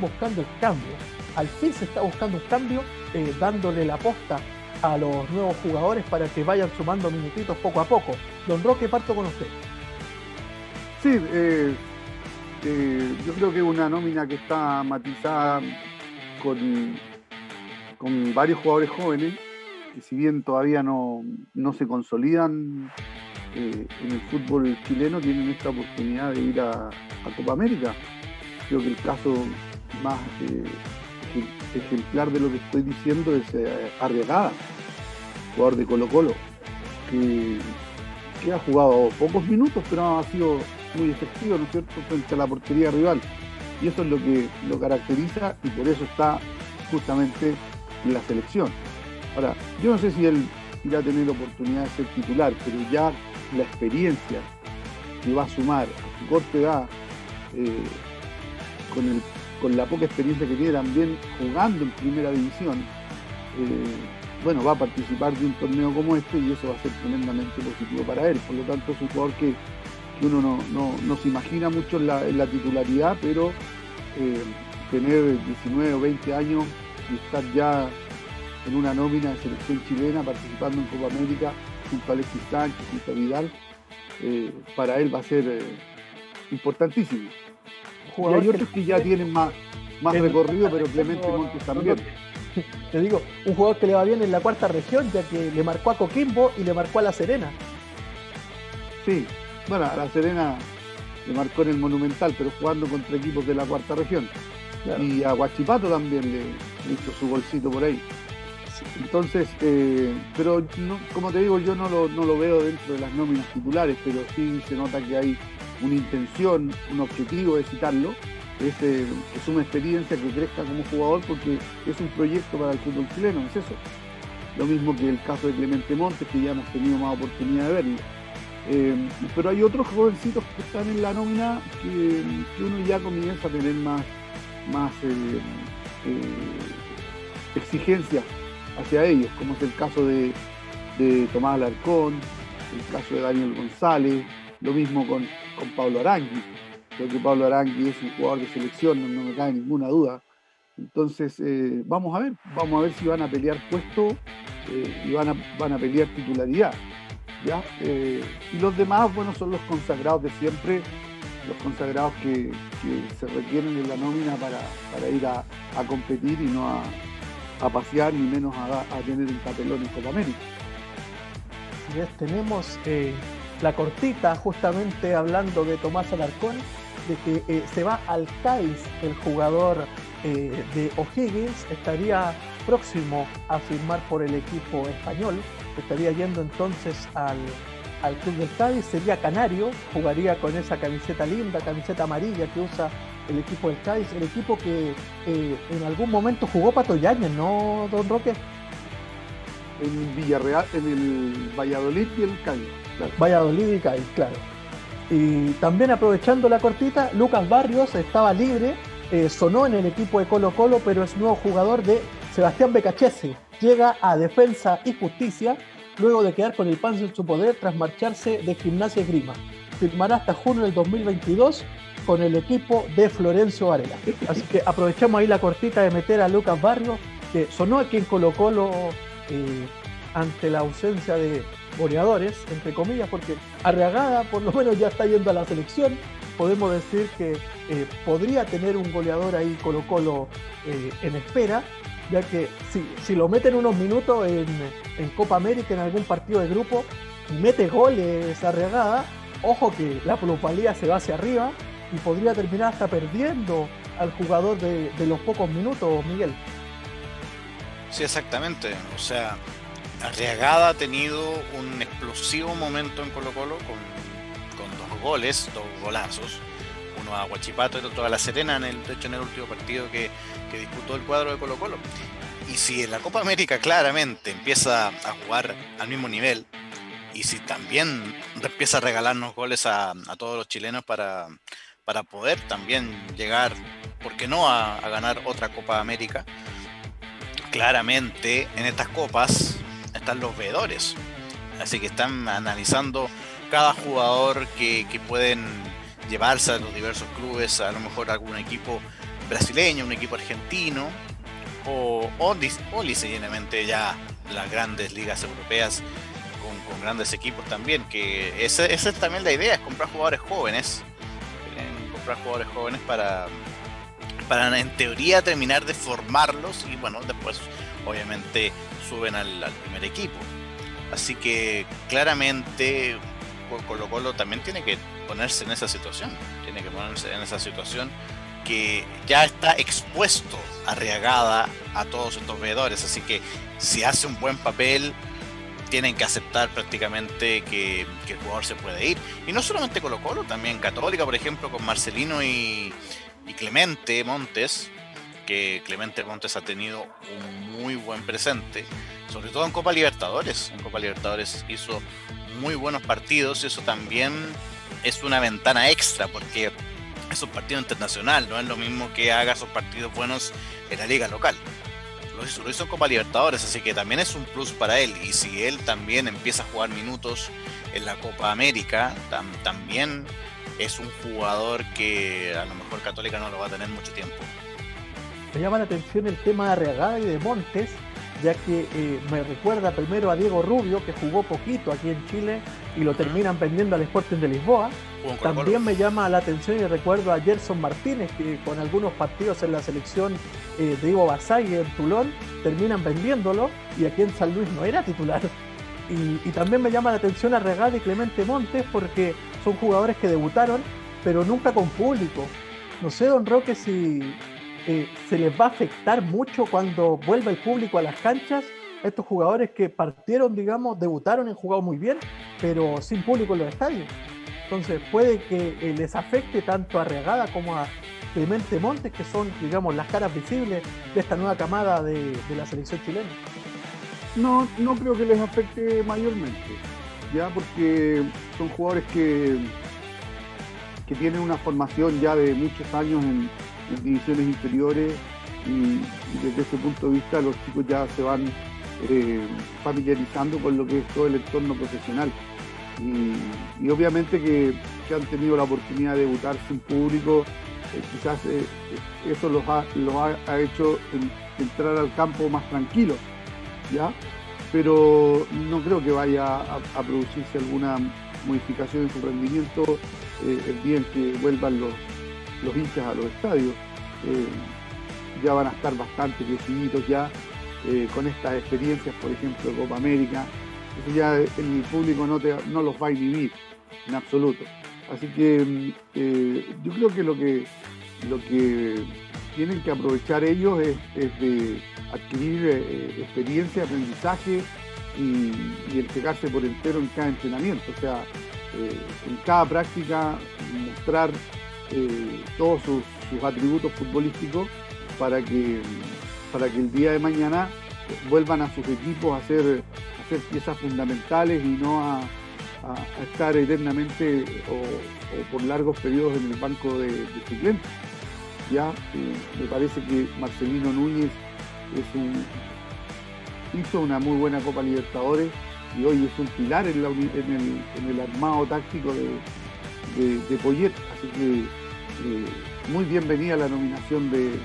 buscando el cambio. Al fin se está buscando un cambio, eh, dándole la posta a los nuevos jugadores para que vayan sumando minutitos poco a poco. Don Roque, parto con usted. Sí, eh, eh, yo creo que es una nómina que está matizada con, con varios jugadores jóvenes, que si bien todavía no, no se consolidan en el fútbol chileno, tienen esta oportunidad de ir a, a Copa América. Creo que el caso más eh, ejemplar de lo que estoy diciendo es eh, Arriagada, jugador de Colo Colo, que, ha jugado pocos minutos, pero ha sido muy efectivo, ¿no es cierto?, frente a la portería rival. Y eso es lo que lo caracteriza y por eso está justamente en la selección. Ahora, yo no sé si él irá a tener oportunidad de ser titular, pero ya la experiencia que va a sumar a su corta edad, eh, con, el, con, la poca experiencia que tiene también jugando en primera división, eh, bueno, va a participar de un torneo como este y eso va a ser tremendamente positivo para él. Por lo tanto, es un jugador que, uno no, no, no, se imagina mucho en la, titularidad, pero eh, tener 19 o 20 años y estar ya en una nómina de selección chilena participando en Copa América junto a Alexis Sánchez, junto a Vidal, eh, para él va a ser eh, importantísimo. Y hay otros que ya tienen más, más recorrido, pero Clemente Montes también. Te digo, un jugador que le va bien en la cuarta región, ya que le marcó a Coquimbo y le marcó a La Serena. Sí, bueno, a La Serena le marcó en el Monumental, pero jugando contra equipos de la cuarta región. Claro. Y a Guachipato también le, le, hizo su bolsito por ahí. Entonces, eh, pero no, como te digo, yo no lo, no lo veo dentro de las nóminas titulares, pero sí se nota que hay una intención, un objetivo de citarlo, es, eh, es, una experiencia que crezca como jugador porque es un proyecto para el fútbol chileno, es eso. Lo mismo que el caso de Clemente Montes, que ya hemos tenido más oportunidad de verlo. Eh, pero hay otros jovencitos que están en la nómina que, uno ya comienza a tener más, más exigencias hacia ellos, como es el caso de, Tomás Alarcón, el caso de Daniel González, lo mismo con, con Pablo Arangui. Creo que Pablo Arangui es un jugador de selección, no, me cabe ninguna duda. Entonces, eh, vamos a ver, vamos a ver si van a pelear puesto eh, y van a, van a pelear titularidad. ¿ya? Eh, y los demás, bueno, son los consagrados de siempre, los consagrados que, se requieren en la nómina para, para ir a, a competir y no a, a pasear ni menos a, a, tener un papelón en Copa América. Yes, tenemos la cortita justamente hablando de Tomás Alarcón, de que eh, se va al Cádiz el jugador eh, de O'Higgins, estaría próximo a firmar por el equipo español, estaría yendo entonces al, al club del Cádiz, sería canario, jugaría con esa camiseta linda, camiseta amarilla que usa el equipo del Cádiz, el equipo que eh, en algún momento jugó Pato Yáñez, ¿no, Don Roque? En Villarreal, en el Valladolid y el Cádiz. Valladolid y Cádiz, claro. Y también aprovechando la cortita, Lucas Barrios estaba libre, eh, sonó en el equipo de Colo Colo, pero es nuevo jugador de Sebastián Becachese. Llega a Defensa y Justicia luego de quedar con el pan en su poder tras marcharse de Gimnasia y Grima. Firmará hasta junio del 2022 con el equipo de Florencio Varela. Así que aprovechamos ahí la cortita de meter a Lucas Barrios, que sonó aquí en Colo Colo eh, ante la ausencia de goleadores, entre comillas, porque Arriagada por lo menos ya está yendo a la selección. Podemos decir que eh, podría tener un goleador ahí Colo Colo eh, en espera, ya que si, si lo meten unos minutos en, en, Copa América, en algún partido de grupo, y mete goles Arriagada, ojo que la plusvalía se va hacia arriba y podría terminar hasta perdiendo al jugador de, de, los pocos minutos, Miguel. Sí, exactamente. O sea, Arriagada ha tenido un explosivo momento en Colo Colo con, con dos goles, dos golazos. Uno a Huachipato y otro a La Serena, en el, de hecho en el último partido que, que disputó el cuadro de Colo Colo. Y si en la Copa América claramente empieza a jugar al mismo nivel, y si también empieza a regalarnos goles a, a todos los chilenos para, para poder también llegar, ¿por qué no?, a, a, ganar otra Copa América. Claramente en estas copas están los veedores, así que están analizando cada jugador que, que pueden llevarse a los diversos clubes, a lo mejor algún equipo brasileño, un equipo argentino, o, o, o ya las grandes ligas europeas con, grandes equipos también, que esa, esa, es también la idea, es comprar jugadores jóvenes, comprar jugadores jóvenes para, para en teoría terminar de formarlos y bueno, después obviamente suben al, primer equipo. Así que claramente Colo Colo también tiene que ponerse en esa situación, tiene que ponerse en esa situación que ya está expuesto arriagada a todos estos veedores, así que si hace un buen papel tienen que aceptar prácticamente que, el jugador se puede ir. Y no solamente Colo Colo, también Católica, por ejemplo, con Marcelino y, Clemente Montes, que Clemente Montes ha tenido un muy buen presente, sobre todo en Copa Libertadores. En Copa Libertadores hizo muy buenos partidos y eso también es una ventana extra porque es un partido internacional, no es lo mismo que haga esos partidos buenos en la liga local. Lo hizo en Copa Libertadores, así que también es un plus para él. Y si él también empieza a jugar minutos en la Copa América, también es un jugador que a lo mejor Católica no lo va a tener mucho tiempo. Me llama la atención el tema de Arriagada y de Montes, ya que eh, me recuerda primero a Diego Rubio, que jugó poquito aquí en Chile y lo terminan vendiendo al Sporting de Lisboa. También me llama la atención y recuerdo a Gerson Martínez, que con algunos partidos en la selección eh, de Ivo Basay en Tulón, terminan vendiéndolo y aquí en San Luis no era titular. Y, también me llama la atención a Regada y Clemente Montes porque son jugadores que debutaron, pero nunca con público. No sé, don Roque, si eh, se les va a afectar mucho cuando vuelva el público a las canchas. Estos jugadores que partieron, digamos, debutaron han jugado muy bien, pero sin público en los estadios. Entonces puede que eh, les afecte tanto a Reagada como a Clemente Montes, que son, digamos, las caras visibles de esta nueva camada de, la selección chilena. No, no creo que les afecte mayormente, ya porque son jugadores que, que tienen una formación ya de muchos años en, divisiones inferiores y, desde ese punto de vista los chicos ya se van eh, familiarizando con lo que es todo el entorno profesional. Y, obviamente que, han tenido la oportunidad de debutar sin público, eh, quizás eh, eso los ha, ha, hecho entrar al campo más tranquilo, ¿ya? Pero no creo que vaya a, producirse alguna modificación en su rendimiento el día en que vuelvan los, los hinchas a los estadios. ya van a estar bastante crecidos ya con estas experiencias, por ejemplo, Copa América, eso ya el público no, te, no los va a inhibir en absoluto. Así que mm, eh, yo creo que lo que lo que tienen que aprovechar ellos es, de adquirir eh, experiencia, aprendizaje y, y, entregarse por entero en cada entrenamiento. O sea, eh, en cada práctica mostrar todos sus, atributos futbolísticos para que, para que el día de mañana vuelvan a sus equipos a ser ser piezas fundamentales y no a, estar eternamente o, por largos periodos en el banco de, suplentes. Ya eh, me parece que Marcelino Núñez hizo una muy buena Copa Libertadores y hoy es un pilar en, el, armado táctico de, de, Poyet. Así que eh, muy bienvenida la nominación de,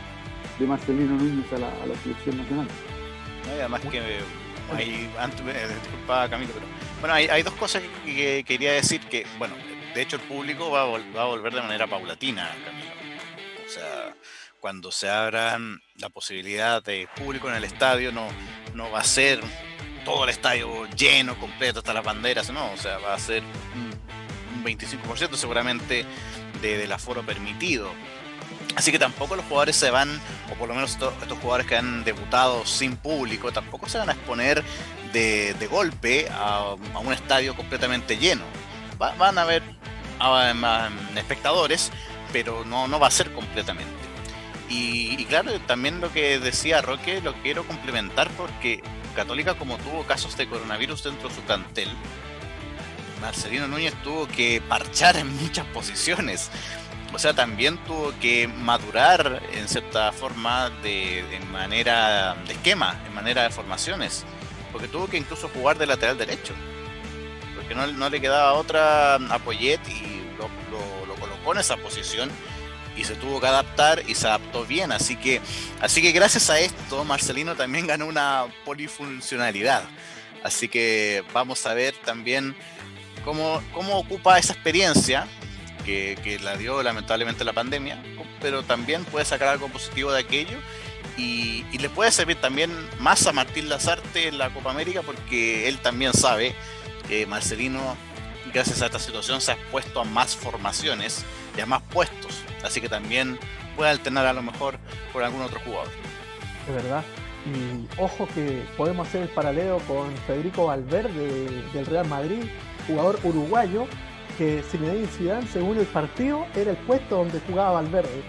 Marcelino Núñez a la, selección nacional. además que hay, antes, disculpa Camilo, pero bueno, hay, dos cosas que, quería decir que, bueno, de hecho el público va a, va a volver de manera paulatina, Camilo. O sea, cuando se abran la posibilidad de público en el estadio, no, no va a ser todo el estadio lleno, completo, hasta las banderas, no, o sea, va a ser un 25% seguramente de, del aforo permitido. Así que tampoco los jugadores se van, o por lo menos estos, jugadores que han debutado sin público, tampoco se van a exponer de, golpe a, un estadio completamente lleno. van a haber espectadores, pero no, no va a ser completamente. Y, claro, también lo que decía Roque lo quiero complementar porque Católica como tuvo casos de coronavirus dentro de su plantel, Marcelino Núñez tuvo que parchar en muchas posiciones o sea, también tuvo que madurar en cierta forma de, manera de esquema, en manera de formaciones, porque tuvo que incluso jugar de lateral derecho, porque no, no le quedaba otra a y lo, lo, colocó en esa posición y se tuvo que adaptar y se adaptó bien. Así que, así que gracias a esto, Marcelino también ganó una polifuncionalidad. Así que vamos a ver también cómo, cómo ocupa esa experiencia que, que, la dio lamentablemente la pandemia, pero también puede sacar algo positivo de aquello y, y, le puede servir también más a Martín Lazarte en la Copa América porque él también sabe que Marcelino, gracias a esta situación, se ha expuesto a más formaciones y a más puestos, así que también puede alternar a lo mejor por algún otro jugador. De verdad. Y ojo que podemos hacer el paralelo con Federico Valverde del Real Madrid, jugador uruguayo, que Zinedine Zidane, según el partido, era el puesto donde jugaba Valverde.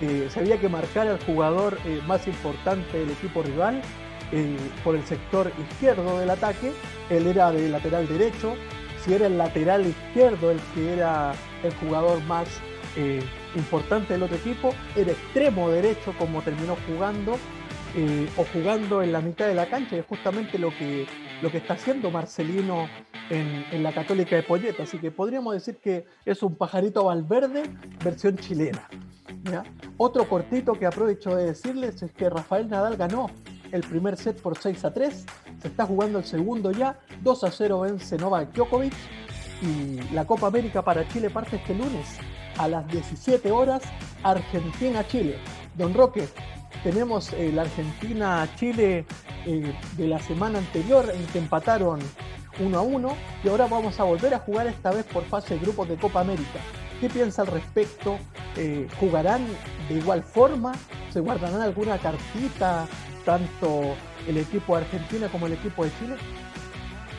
Eh, se había que marcar al jugador eh, más importante del equipo rival eh, por el sector izquierdo del ataque. Él era de lateral derecho. Si era el lateral izquierdo el que era el jugador más eh, importante del otro equipo, era extremo derecho como terminó jugando eh, o jugando en la mitad de la cancha, y es justamente lo que, lo que está haciendo Marcelino en, en la Católica de Polleta. Así que podríamos decir que es un pajarito Valverde versión chilena. ¿ya? Otro cortito que aprovecho de decirles es que Rafael Nadal ganó el primer set por 6 a 3, se está jugando el segundo ya, 2 a 0 vence Novak Djokovic y la Copa América para Chile parte este lunes a las 17 horas, Argentina-Chile. Don Roque, tenemos eh, la Argentina-Chile eh, de la semana anterior en que empataron 1 a 1 y ahora vamos a volver a jugar esta vez por fase de grupos de Copa América. ¿Qué piensa al respecto? Eh, ¿Jugarán de igual forma? ¿Se guardarán alguna cartita tanto el equipo de Argentina como el equipo de Chile?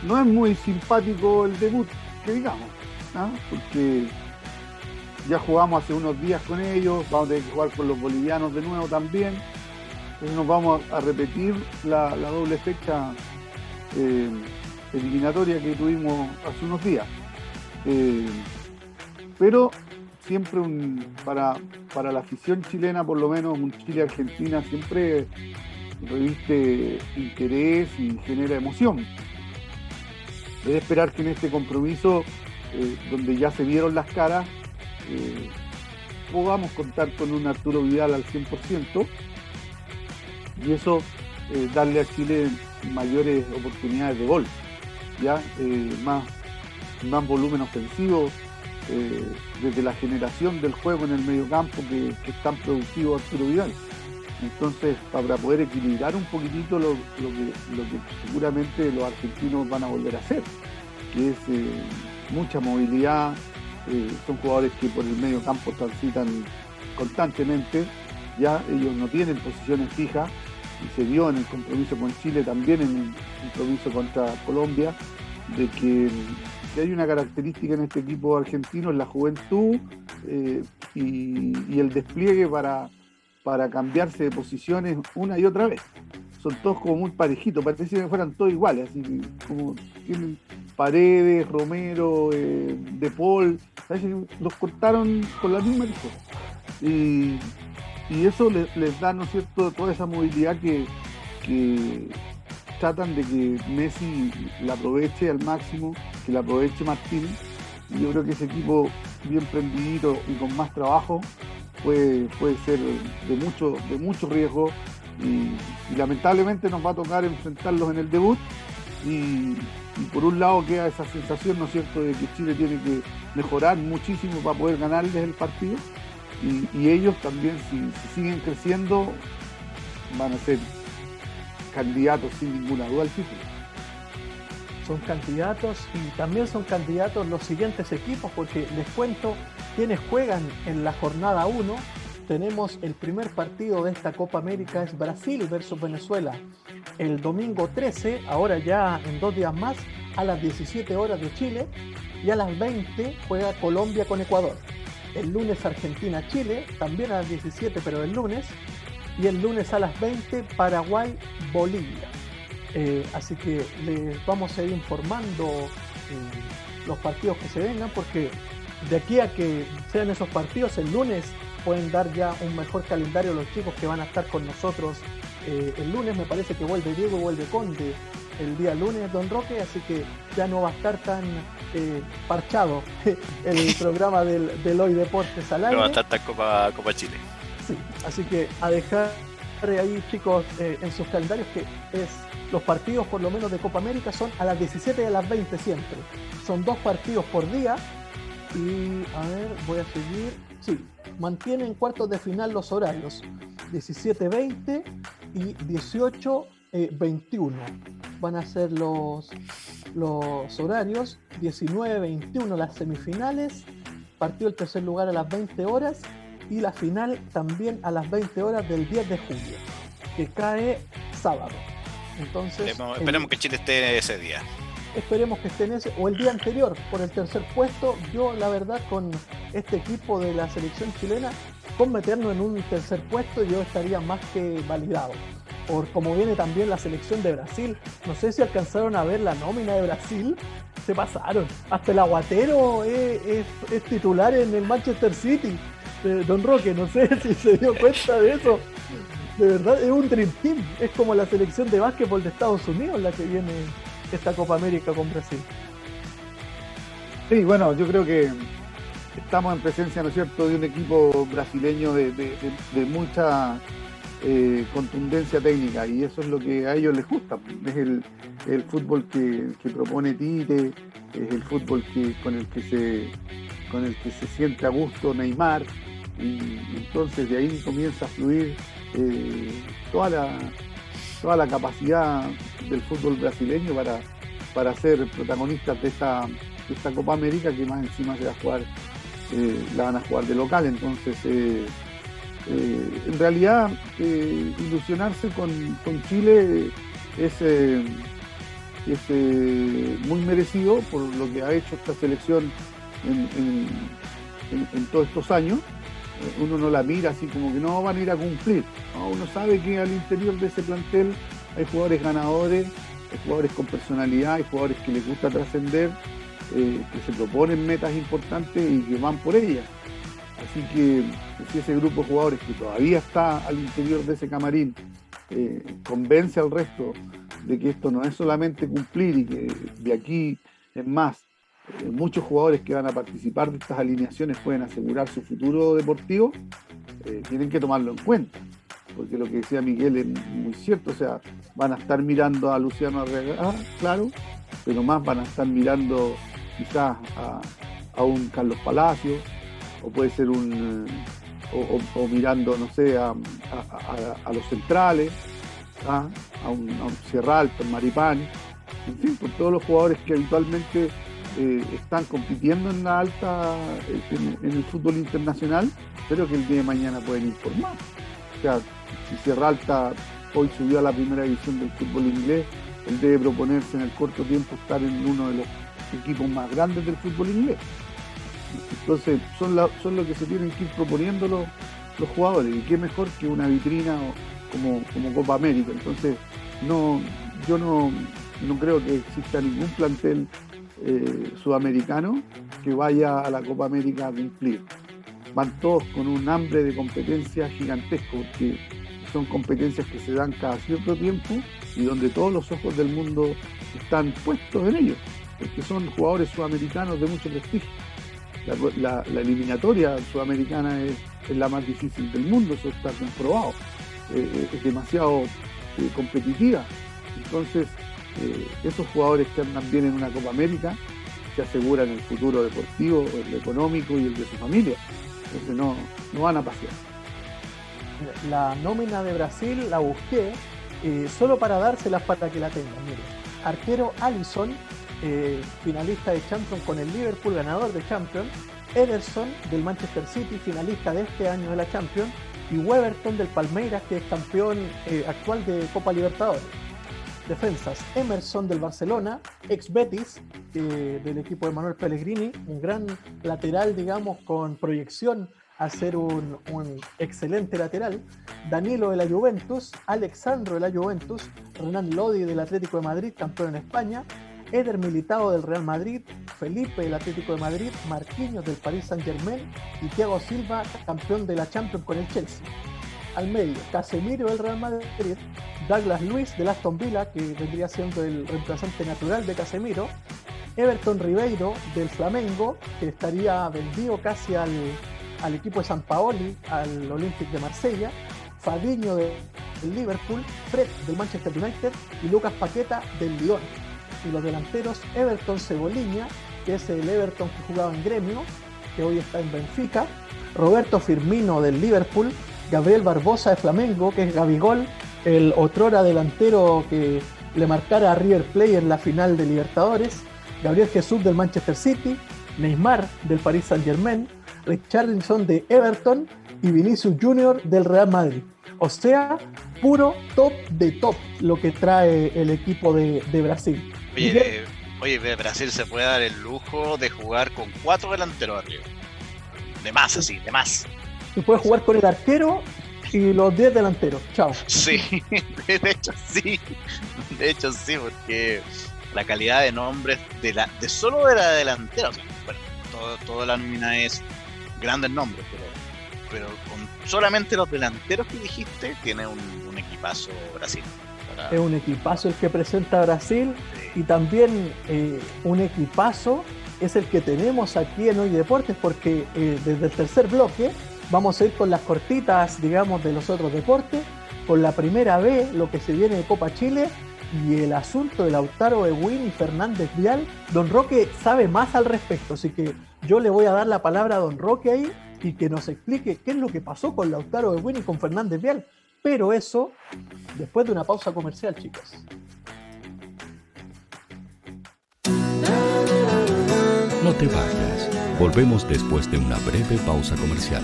No es muy simpático el debut, que digamos, ¿no? porque ya jugamos hace unos días con ellos, vamos a tener que jugar con los bolivianos de nuevo también. Entonces nos vamos a repetir la, doble fecha eh, eliminatoria que tuvimos hace unos días. Eh, pero siempre para, para la afición chilena, por lo menos un Chile-Argentina, siempre reviste interés y genera emoción. Es esperar que en este compromiso, eh, donde ya se vieron las caras, eh, podamos contar con un Arturo Vidal al 100% y eso eh, darle a Chile mayores oportunidades de gol, ya eh, más, más volumen ofensivo, eh, desde la generación del juego en el medio campo que, que es tan productivo Arturo Vidal. Entonces, para poder equilibrar un poquitito lo, que, seguramente los argentinos van a volver a hacer, que es eh, mucha movilidad, son jugadores que por el medio campo transitan constantemente, ya ellos no tienen posiciones fijas, y se vio en el compromiso con Chile, también en el compromiso contra Colombia, de que, hay una característica en este equipo argentino, es la juventud eh, y, y el despliegue para para cambiarse de posiciones una y otra vez. Son todos como muy parejitos, parece que fueran todos iguales, así que como tienen Paredes, Romero, eh, De Paul, los cortaron con la misma y, y, eso les, les, da, ¿no es cierto?, toda esa movilidad que, que tratan de que Messi la aproveche al máximo, que la aproveche Martín. Y yo creo que ese equipo bien prendidito y con más trabajo puede, puede ser de mucho, de mucho riesgo y, y, lamentablemente nos va a tocar enfrentarlos en el debut y, por un lado queda esa sensación, ¿no es cierto?, de que Chile tiene que mejorar muchísimo para poder ganarles el partido y, y ellos también si, si, siguen creciendo van a ser candidatos sin ninguna duda al título. Son candidatos y también son candidatos los siguientes equipos porque les cuento quienes juegan en la jornada 1. Tenemos el primer partido de esta Copa América es Brasil versus Venezuela. El domingo 13, ahora ya en dos días más, a las 17 horas de Chile y a las 20 juega Colombia con Ecuador. El lunes Argentina-Chile, también a las 17 pero el lunes. Y el lunes a las 20 Paraguay-Bolivia. Eh, así que les vamos a ir informando eh, los partidos que se vengan porque de aquí a que sean esos partidos el lunes pueden dar ya un mejor calendario a los chicos que van a estar con nosotros eh, el lunes me parece que vuelve Diego vuelve Conde el día lunes, don Roque, así que ya no va a estar tan eh, parchado el programa del, del Hoy Deportes al aire. No va a estar tan Copa, Copa Chile. Sí, así que a dejar ahí, chicos, eh, en sus calendarios que es los partidos, por lo menos de Copa América, son a las 17 y a las 20 siempre. Son dos partidos por día. Y a ver, voy a seguir. Sí, mantienen cuartos de final los horarios: 17-20 y 18-21. Van a ser los, los horarios: 19-21 las semifinales, partido el tercer lugar a las 20 horas y la final también a las 20 horas del 10 de julio, que cae sábado. Entonces, esperemos, esperemos que Chile esté ese día. Esperemos que esté en ese, o el día anterior, por el tercer puesto. Yo, la verdad, con este equipo de la selección chilena, con meternos en un tercer puesto, yo estaría más que validado. Por como viene también la selección de Brasil, no sé si alcanzaron a ver la nómina de Brasil, se pasaron. Hasta el aguatero es, es, titular en el Manchester City. Eh, Don Roque, no sé si se dio cuenta de eso. De verdad, es un Dream Team. Es como la selección de básquetbol de Estados Unidos la que viene esta Copa América con Brasil. Sí, bueno, yo creo que estamos en presencia, ¿no es cierto?, de un equipo brasileño de, mucha eh, contundencia técnica y eso es lo que a ellos les gusta. Es el, fútbol que, propone Tite, es el fútbol que, con, el que se, con el que se siente a gusto Neymar y entonces de ahí comienza a fluir eh, toda, la, toda la capacidad del fútbol brasileño para, para ser protagonistas de esta, de esta Copa América que más encima se a jugar, eh, la van a jugar de local, entonces eh, eh en realidad ilusionarse con, con, Chile es, es muy merecido por lo que ha hecho esta selección en, en todos estos años uno no la mira así como que no van a ir a cumplir. No, uno sabe que al interior de ese plantel hay jugadores ganadores, hay jugadores con personalidad, hay jugadores que les gusta trascender, eh, que se proponen metas importantes y que van por ellas. Así que si ese grupo de jugadores que todavía está al interior de ese camarín eh, convence al resto de que esto no es solamente cumplir y que de aquí en más muchos jugadores que van a participar de estas alineaciones pueden asegurar su futuro deportivo, eh, tienen que tomarlo en cuenta. Porque lo que decía Miguel es muy cierto, o sea, van a estar mirando a Luciano Arregada, claro, pero más van a estar mirando quizás a, a un Carlos Palacios, o puede ser un, o, mirando, no sé, a, a los centrales, ¿ah? a un, un Sierra Alto, Maripán, en fin, por todos los jugadores que habitualmente eh, están compitiendo en la alta, en, el fútbol internacional, pero que el día de mañana pueden más. O sea, si Sierra hoy subió a la primera división del fútbol inglés, él debe proponerse en el corto tiempo estar en uno de los equipos más grandes del fútbol inglés. Entonces, son, son lo que se tienen que ir proponiendo los, los jugadores, y qué mejor que una vitrina como, como Copa América. Entonces, no, yo no, no creo que exista ningún plantel eh, sudamericano que vaya a la Copa América a cumplir. Van todos con un hambre de competencia gigantesco, porque son competencias que se dan cada cierto tiempo y donde todos los ojos del mundo están puestos en ellos, porque son jugadores sudamericanos de mucho prestigio. La, eliminatoria sudamericana es, la más difícil del mundo, eso está comprobado. Eh, es demasiado eh, competitiva. Entonces, eh, esos jugadores que andan bien en una Copa América se aseguran el futuro deportivo, el económico y el de su familia. Entonces no, no van a pasear. La nómina de Brasil la busqué eh, solo para dárselas para que la tengan. Mire, arquero Allison, eh, finalista de Champions con el Liverpool, ganador de Champions. Ederson del Manchester City, finalista de este año de la Champions. Y Weberton del Palmeiras, que es campeón eh, actual de Copa Libertadores defensas Emerson del Barcelona, ex Betis eh, del equipo de Manuel Pellegrini, un gran lateral, digamos, con proyección a ser un, excelente lateral, Danilo de la Juventus, Alexandro de la Juventus, Renan Lodi del Atlético de Madrid, campeón en España, Eder Militao del Real Madrid, Felipe del Atlético de Madrid, Marquinhos del Paris Saint Germain y Thiago Silva, campeón de la Champions con el Chelsea. Al medio, Casemiro del Real Madrid, Douglas Luis del Aston Villa, que vendría siendo el reemplazante natural de Casemiro, Everton Ribeiro del Flamengo, que estaría vendido casi al, al equipo de San Paoli, al Olympique de Marsella, Fabinho del Liverpool, Fred del Manchester United y Lucas Paqueta del Lyon. Y los delanteros Everton Ceboliña, que es el Everton que jugaba en Gremio, que hoy está en Benfica, Roberto Firmino del Liverpool, Gabriel Barbosa de Flamengo, que es Gabigol, el otrora delantero que le marcara a River Plate en la final de Libertadores, Gabriel Jesús del Manchester City, Neymar del Paris Saint Germain, Richarlison de Everton y Vinicius Junior del Real Madrid. O sea, puro top de top lo que trae el equipo de, Brasil. Oye, oye, Brasil se puede dar el lujo de jugar con cuatro delanteros arriba. De más, así, de más. Se puede jugar con el arquero y los 10 delanteros. Chao. Sí, de hecho sí. De hecho sí, porque la calidad de nombres de la de solo de la delantera, bueno, todo, toda la nómina es grandes nombres, pero, pero con solamente los delanteros que dijiste, tiene un, equipazo Brasil. Es un equipazo el que presenta Brasil y también eh, un equipazo es el que tenemos aquí en Hoy Deportes, porque eh, desde el tercer bloque vamos a ir con las cortitas, digamos, de los otros deportes, con la primera vez lo que se viene de Copa Chile y el asunto de Lautaro Ewin y Fernández Vial. Don Roque sabe más al respecto, así que yo le voy a dar la palabra a Don Roque ahí y que nos explique qué es lo que pasó con Lautaro Ewin y con Fernández Vial. Pero eso después de una pausa comercial, chicos. No te vayas. Volvemos después de una breve pausa comercial.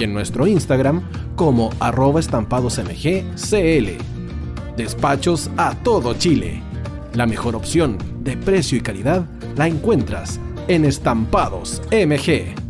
y en nuestro Instagram como arroba estampadosmgcl. Despachos a todo Chile. La mejor opción de precio y calidad la encuentras en Estampados MG.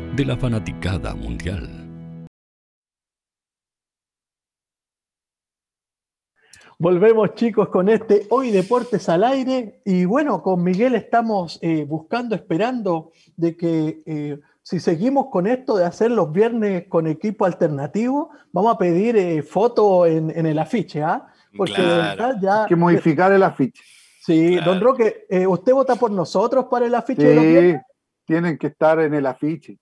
de la fanaticada mundial. Volvemos chicos con este Hoy Deportes al aire y bueno, con Miguel estamos eh, buscando, esperando de que eh, si seguimos con esto de hacer los viernes con equipo alternativo, vamos a pedir eh, foto en, en, el afiche, ¿ah? Porque claro. de verdad ya... Hay que modificar el afiche. Sí, claro. don Roque, eh, ¿usted vota por nosotros para el afiche? Sí, de los viernes? tienen que estar en el afiche.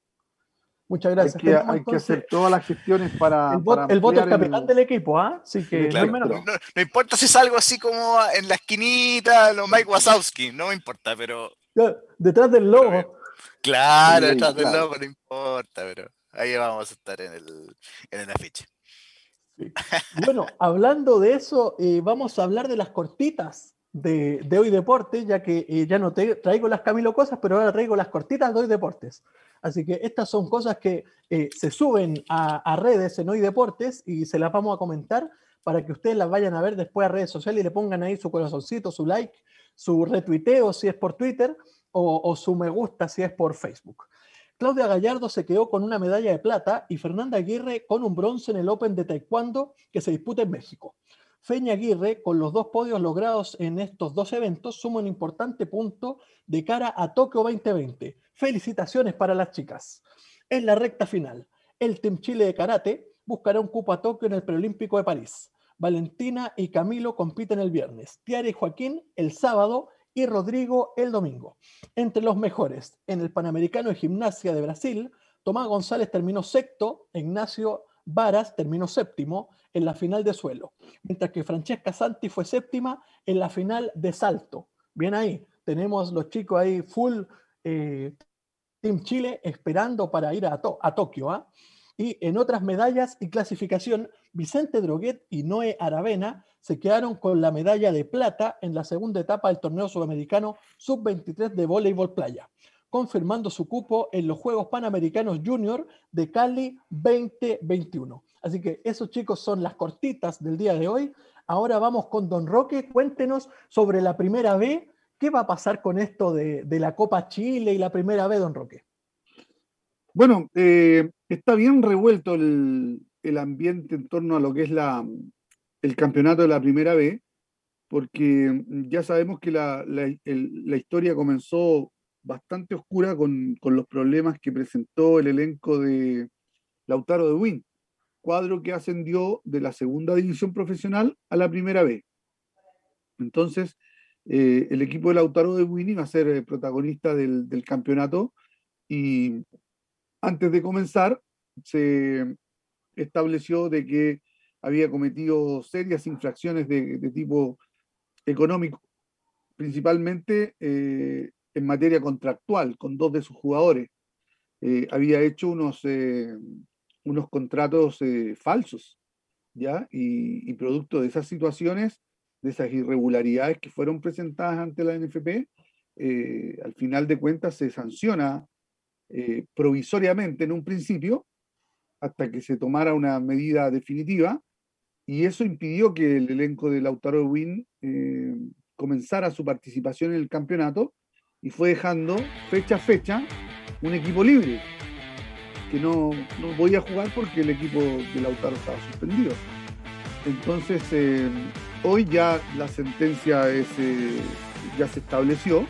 Muchas gracias. Hay que, hay que hacer todas las gestiones para. El, voto, para el voto es capitán el- del equipo, ¿ah? Así que Claro, no importa si salgo así como en la esquinita, los Mike Wazowski, no me importa, pero Detrás del logo. claro, Sí, detrás del logo no importa, pero ahí vamos a estar en el, en el afiche. Bueno, hablando de eso, eh, vamos a hablar de las cortitas de, Hoy Deportes, ya que eh, ya no te, traigo las Camilo Cosas, pero ahora traigo las cortitas de Hoy Deportes. Así que estas son cosas que eh, se suben a, redes en Hoy Deportes y se las vamos a comentar para que ustedes las vayan a ver después a redes sociales y le pongan ahí su corazoncito, su like, su retuiteo si es por Twitter o su me gusta si es por Facebook. Claudia Gallardo se quedó con una medalla de plata y Fernanda Aguirre con un bronce en el Open de Taekwondo que se disputa en México. Feña Aguirre, con los dos podios logrados en estos dos eventos, suma un importante punto de cara a Tokio 2020. Felicitaciones para las chicas. En la recta final, el Team Chile de Karate buscará un cupo a Tokio en el Preolímpico de París. Valentina y Camilo compiten el viernes, Tiara y Joaquín el sábado y Rodrigo el domingo. Entre los mejores, en el Panamericano de Gimnasia de Brasil, Tomás González terminó sexto, Ignacio Varas terminó séptimo en la final de suelo, mientras que Francesca Santi fue séptima en la final de salto. Bien ahí, tenemos los chicos ahí full eh, Team Chile esperando para ir a, a Tokio. ¿ah? Y en otras medallas y clasificación, Vicente Droguet y Noé Aravena se quedaron con la medalla de plata en la segunda etapa del torneo sudamericano sub-23 de voleibol playa, confirmando su cupo en los Juegos Panamericanos Junior de Cali 2021. Así que esos chicos son las cortitas del día de hoy. Ahora vamos con Don Roque. Cuéntenos sobre la primera B. ¿Qué va a pasar con esto de, la Copa Chile y la primera B, Don Roque? Bueno, eh, está bien revuelto el, ambiente en torno a lo que es el campeonato de la primera B, porque ya sabemos que la, historia comenzó bastante oscura con, con, los problemas que presentó el elenco de Lautaro de Win cuadro que ascendió de la segunda división profesional a la primera B. Entonces, eh, el equipo de Lautaro de Winnie va a ser eh, protagonista del, campeonato y antes de comenzar se estableció de que había cometido serias infracciones de, tipo económico, principalmente eh, en materia contractual con dos de sus jugadores. había hecho unos unos contratos eh, falsos, ¿ya? Y, producto de esas situaciones, de esas irregularidades que fueron presentadas ante la NFP, eh, al final de cuentas se sanciona eh, provisoriamente en un principio hasta que se tomara una medida definitiva y eso impidió que el elenco de Lautaro Win comenzara su participación en el campeonato y fue dejando fecha a fecha un equipo libre que no, no podía jugar porque el equipo de Lautaro estaba suspendido. Entonces, eh, hoy ya la sentencia eh, ya se estableció.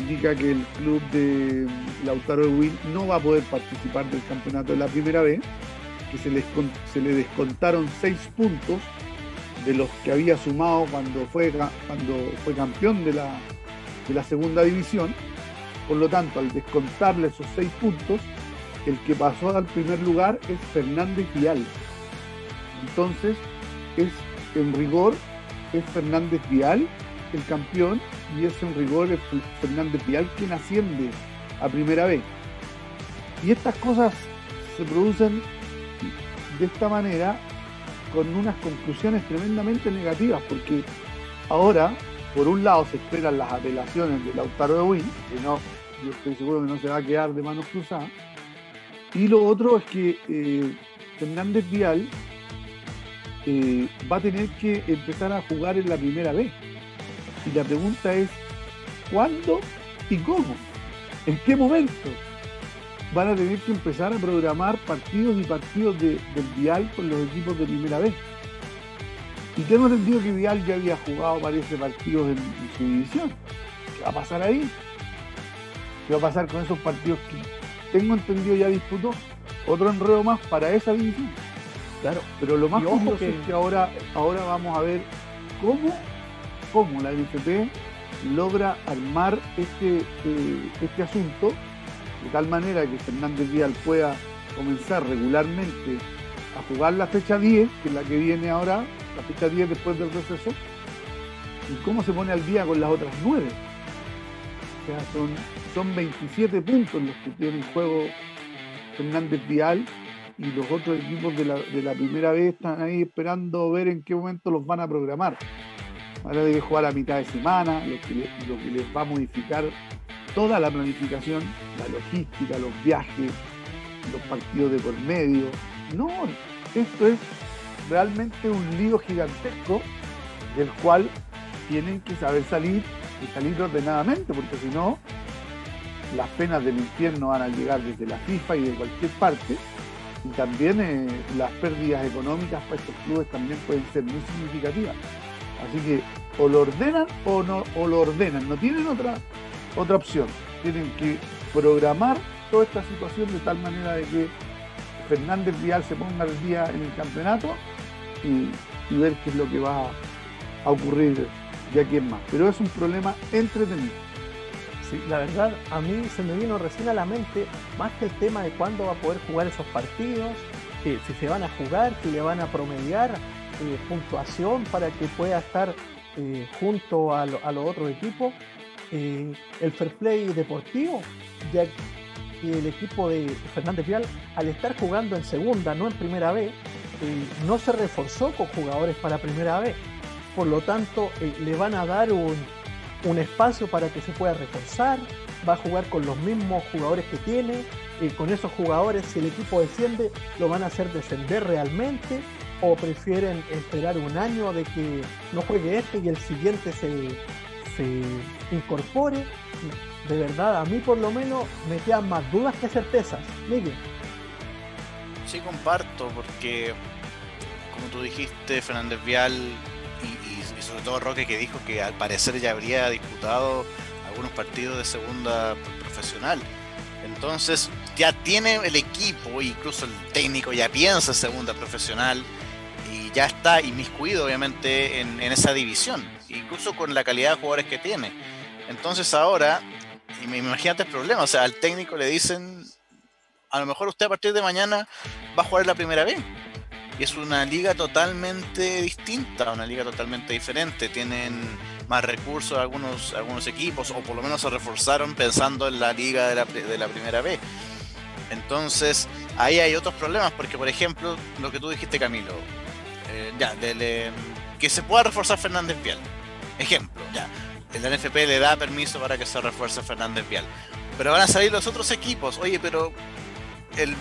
indica que el club de Lautaro de Win no va a poder participar del campeonato de la primera vez, que se, se le descontaron seis puntos de los que había sumado cuando fue, cuando fue campeón de la, de la segunda división. Por lo tanto, al descontarle esos seis puntos, el que pasó al primer lugar es Fernández Vial. Entonces, es en rigor, es Fernández Vial el campeón y es en rigor Fernández Vial quien asciende a primera vez. Y estas cosas se producen de esta manera con unas conclusiones tremendamente negativas, porque ahora, por un lado, se esperan las apelaciones de Lautaro de Win, que no, yo estoy seguro que no se va a quedar de manos cruzadas, y lo otro es que eh, Fernández Vial eh, va a tener que empezar a jugar en la primera vez. Y la pregunta es, ¿cuándo y cómo? ¿En qué momento? Van a tener que empezar a programar partidos y partidos del Vial con los equipos de primera vez. Y tengo entendido que Vial ya había jugado varios partidos en, en su división. ¿Qué va a pasar ahí? ¿Qué va a pasar con esos partidos que tengo entendido ya disputó otro enredo más para esa división. Claro, pero lo más curioso que... es que ahora, ahora vamos a ver cómo, cómo la NFP logra armar este, eh, este asunto de tal manera que Fernández Vial pueda comenzar regularmente a jugar la fecha 10, que es la que viene ahora, la fecha 10 después del receso, y cómo se pone al día con las otras 9 son, son 27 puntos los que tiene en juego Fernández Vial y los otros equipos de la, primera vez están ahí esperando ver en qué momento los van a programar. Ahora debe jugar a mitad de semana, lo que les va a modificar toda la planificación, la logística, los viajes, los partidos de por medio. No, esto es realmente un lío gigantesco del cual tienen que saber salir y salir ordenadamente, porque si no, las penas del infierno van a llegar desde la FIFA y de cualquier parte, y también eh, las pérdidas económicas para estos clubes también pueden ser muy significativas. Así que o lo ordenan o no, o lo ordenan, no tienen otra, otra opción. Tienen que programar toda esta situación de tal manera de que Fernández Vial se ponga al día en el campeonato y, y ver qué es lo que va a ocurrir y a quién más. Pero es un problema entretenido. Sí, la verdad, a mí se me vino recién a la mente más que el tema de cuándo va a poder jugar esos partidos, si se van a jugar, si le van a promediar puntuación para que pueda estar junto a, los otros equipos. el fair play deportivo, ya que el equipo de Fernández Vial, al estar jugando en segunda, no en primera vez, no se reforzó con jugadores para primera vez. Por lo tanto, le van a dar un, un espacio para que se pueda reforzar, va a jugar con los mismos jugadores que tiene, y con esos jugadores, si el equipo desciende, lo van a hacer descender realmente, o prefieren esperar un año de que no juegue este y el siguiente se, se incorpore. De verdad, a mí por lo menos me quedan más dudas que certezas. Miguel. Sí, comparto, porque como tú dijiste, Fernández Vial sobre todo Roque que dijo que al parecer ya habría disputado algunos partidos de segunda profesional. Entonces ya tiene el equipo, incluso el técnico ya piensa segunda profesional y ya está inmiscuido obviamente en, esa división, incluso con la calidad de jugadores que tiene. Entonces ahora, me imagínate el problema, o sea, al técnico le dicen, a lo mejor usted a partir de mañana va a jugar la primera vez y es una liga totalmente distinta, una liga totalmente diferente. Tienen más recursos algunos, algunos equipos, o por lo menos se reforzaron pensando en la liga de la, de la primera vez. Entonces, ahí hay otros problemas, porque por ejemplo, lo que tú dijiste, Camilo, eh, ya, que se pueda reforzar Fernández Vial. Ejemplo, ya, el NFP le da permiso para que se refuerce Fernández Vial. Pero van a salir los otros equipos. Oye, pero el,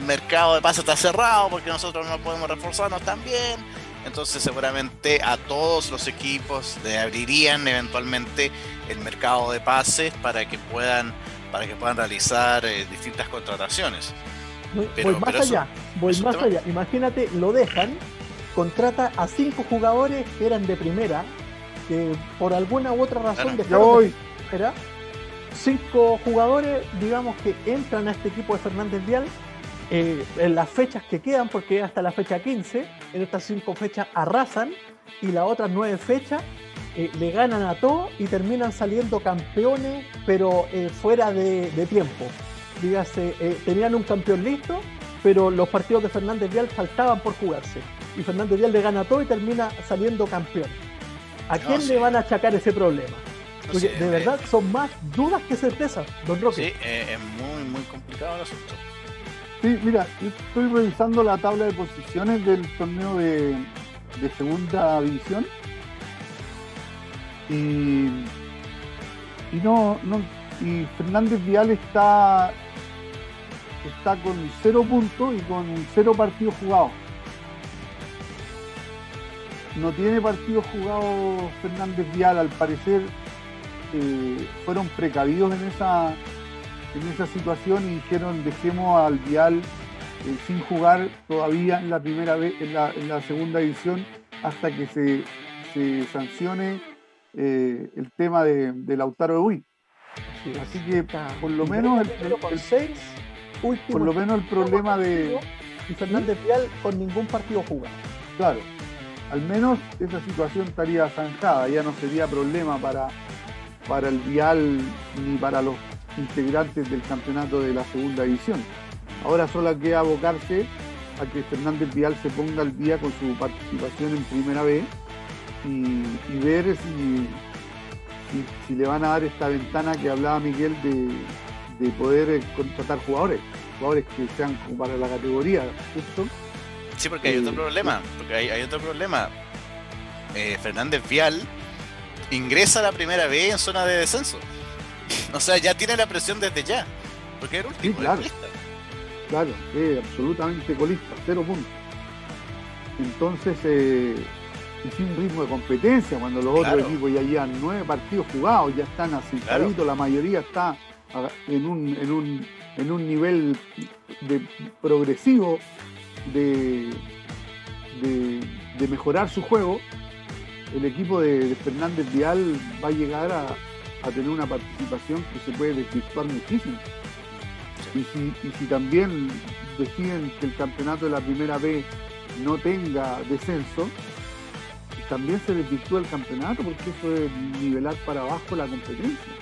mercado de pases está cerrado porque nosotros no podemos reforzarnos también. Entonces seguramente a todos los equipos le abrirían eventualmente el mercado de pases para que puedan para que puedan realizar eh, distintas contrataciones. voy más allá, voy más allá. Imagínate, lo dejan, contrata a cinco jugadores que eran de primera, que por alguna u otra razón dejaron de primera, cinco jugadores, digamos, que entran a este equipo de Fernández Vial eh, en las fechas que quedan, porque hasta la fecha 15, en estas cinco fechas arrasan y las otras nueve fechas eh, le ganan a todo y terminan saliendo campeones, pero eh, fuera de, tiempo. Dígase, tenían un campeón listo, pero los partidos de Fernández Vial faltaban por jugarse. Y Fernández Vial le gana todo y termina saliendo campeón. ¿A quién le van a achacar ese problema? Porque de verdad son más dudas que certezas, don Roque. Sí, eh, es muy, muy complicado el asunto. Sí, mira, estoy revisando la tabla de posiciones del torneo de, segunda división. Y, y no, no, y Fernández Vial está está con cero puntos y con cero partidos jugados. No tiene partidos jugados Fernández Vial, al parecer fueron precavidos en esa, en esa situación y dijeron dejemos al Vial eh, sin jugar todavía en la primera vez, en la, en la segunda división hasta que se, se sancione eh, el tema de, de Lautaro de Uy. Así que por lo menos el, por lo menos el problema de y Fernández Vial con ningún partido jugado. Claro, al menos esa situación estaría zanjada, ya no sería problema para para el Vial ni para los integrantes del campeonato de la segunda división. Ahora solo queda abocarse a que Fernández Vial se ponga al día con su participación en primera vez y, ver si, si, le van a dar esta ventana que hablaba Miguel de, poder eh, contratar jugadores, jugadores que sean para la categoría, ¿cierto? Sí, porque hay otro eh, problema, porque hay, otro problema. Eh, Fernández Vial ingresa la primera vez en zona de descenso. O sea, ya tiene la presión desde ya. Porque era último, sí, claro. Claro, es absolutamente colista, cero puntos. Entonces, eh, y sin ritmo de competencia, cuando los otros equipos ya llevan nueve partidos jugados, ya están así, la mayoría está en un, en un, en un nivel de, progresivo de, de mejorar su juego el equipo de, Fernández Vial va a llegar a, tener una participación que se puede desvirtuar muchísimo. Y si, también deciden que el campeonato de la primera vez no tenga descenso, también se desvirtúa el campeonato porque eso es nivelar para abajo la competencia.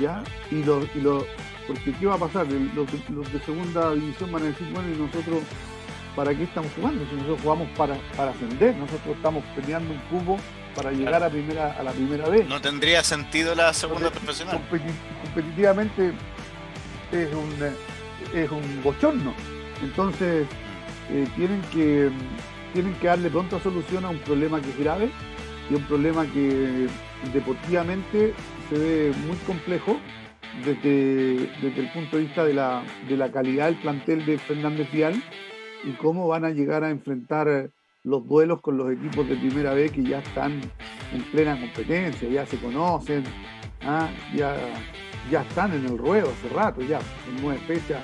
¿ya? Y los, y los, porque ¿qué va a pasar? Los, los, de segunda división van a decir, bueno, y nosotros, ¿para qué estamos jugando? Si nosotros jugamos para, para ascender, nosotros estamos peleando un cubo para llegar a primera a la primera vez. No tendría sentido la segunda profesional. competitivamente es un, es un bochorno. Entonces, eh, tienen, que, tienen que darle pronta solución a un problema que es grave y un problema que deportivamente se ve muy complejo desde, desde el punto de vista de la, de la calidad del plantel de Fernández Vial y cómo van a llegar a enfrentar los duelos con los equipos de primera vez que ya están en plena competencia, ya se conocen, ¿ah? ya, ya están en el ruedo hace rato, ya, en nueve fechas,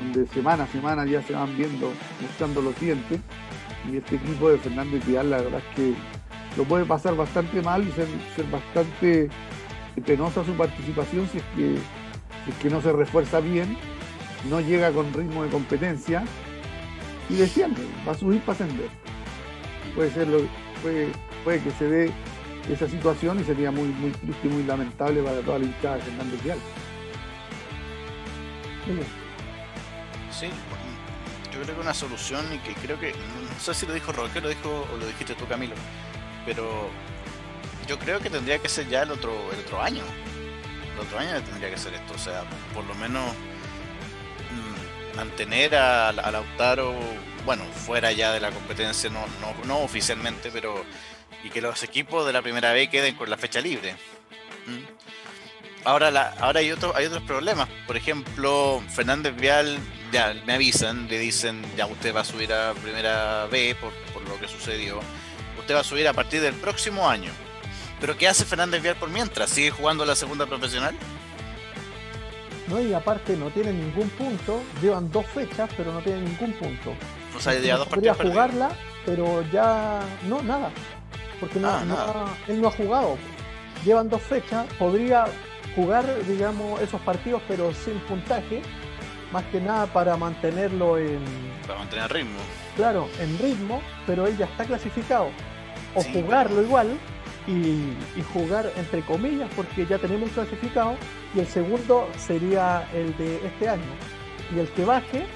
donde semana a semana ya se van viendo, mostrando los dientes. Y este equipo de Fernández Vidal, la verdad es que lo puede pasar bastante mal y ser, bastante penosa su participación si es, que, si es que no se refuerza bien, no llega con ritmo de competencia y desciende, va a subir para ascender puede ser lo, puede, puede que se dé esa situación y sería muy, muy triste y muy lamentable para toda la hinchada de Fernández Vial. Sí, yo creo que una solución y que creo que, no sé si lo dijo Roque, lo dijo o lo dijiste tú Camilo, pero yo creo que tendría que ser ya el otro, el otro año. El otro año tendría que ser esto, o sea, por lo menos mantener a, a Lautaro bueno, fuera ya de la competencia, no, no, oficialmente, pero y que los equipos de la primera vez queden con la fecha libre. ¿Mm? Ahora, la, ahora hay, otro, hay otros problemas. Por ejemplo, Fernández Vial, ya me avisan, le dicen, ya usted va a subir a primera B por, por lo que sucedió. Usted va a subir a partir del próximo año. Pero ¿qué hace Fernández Vial por mientras? ¿Sigue jugando la segunda profesional? No, y aparte no tiene ningún punto. Llevan dos fechas, pero no tiene ningún punto. O sea, ya dos Podría jugarla, pero ya no, nada. Porque no, ah, él no ha jugado. Llevan dos fechas, podría jugar, digamos, esos partidos, pero sin puntaje. Más que nada para mantenerlo en. Para mantener ritmo. Claro, en ritmo, pero él ya está clasificado. O jugarlo igual y, jugar entre comillas, porque ya tenemos un clasificado. Y el segundo sería el de este año. Y el que baje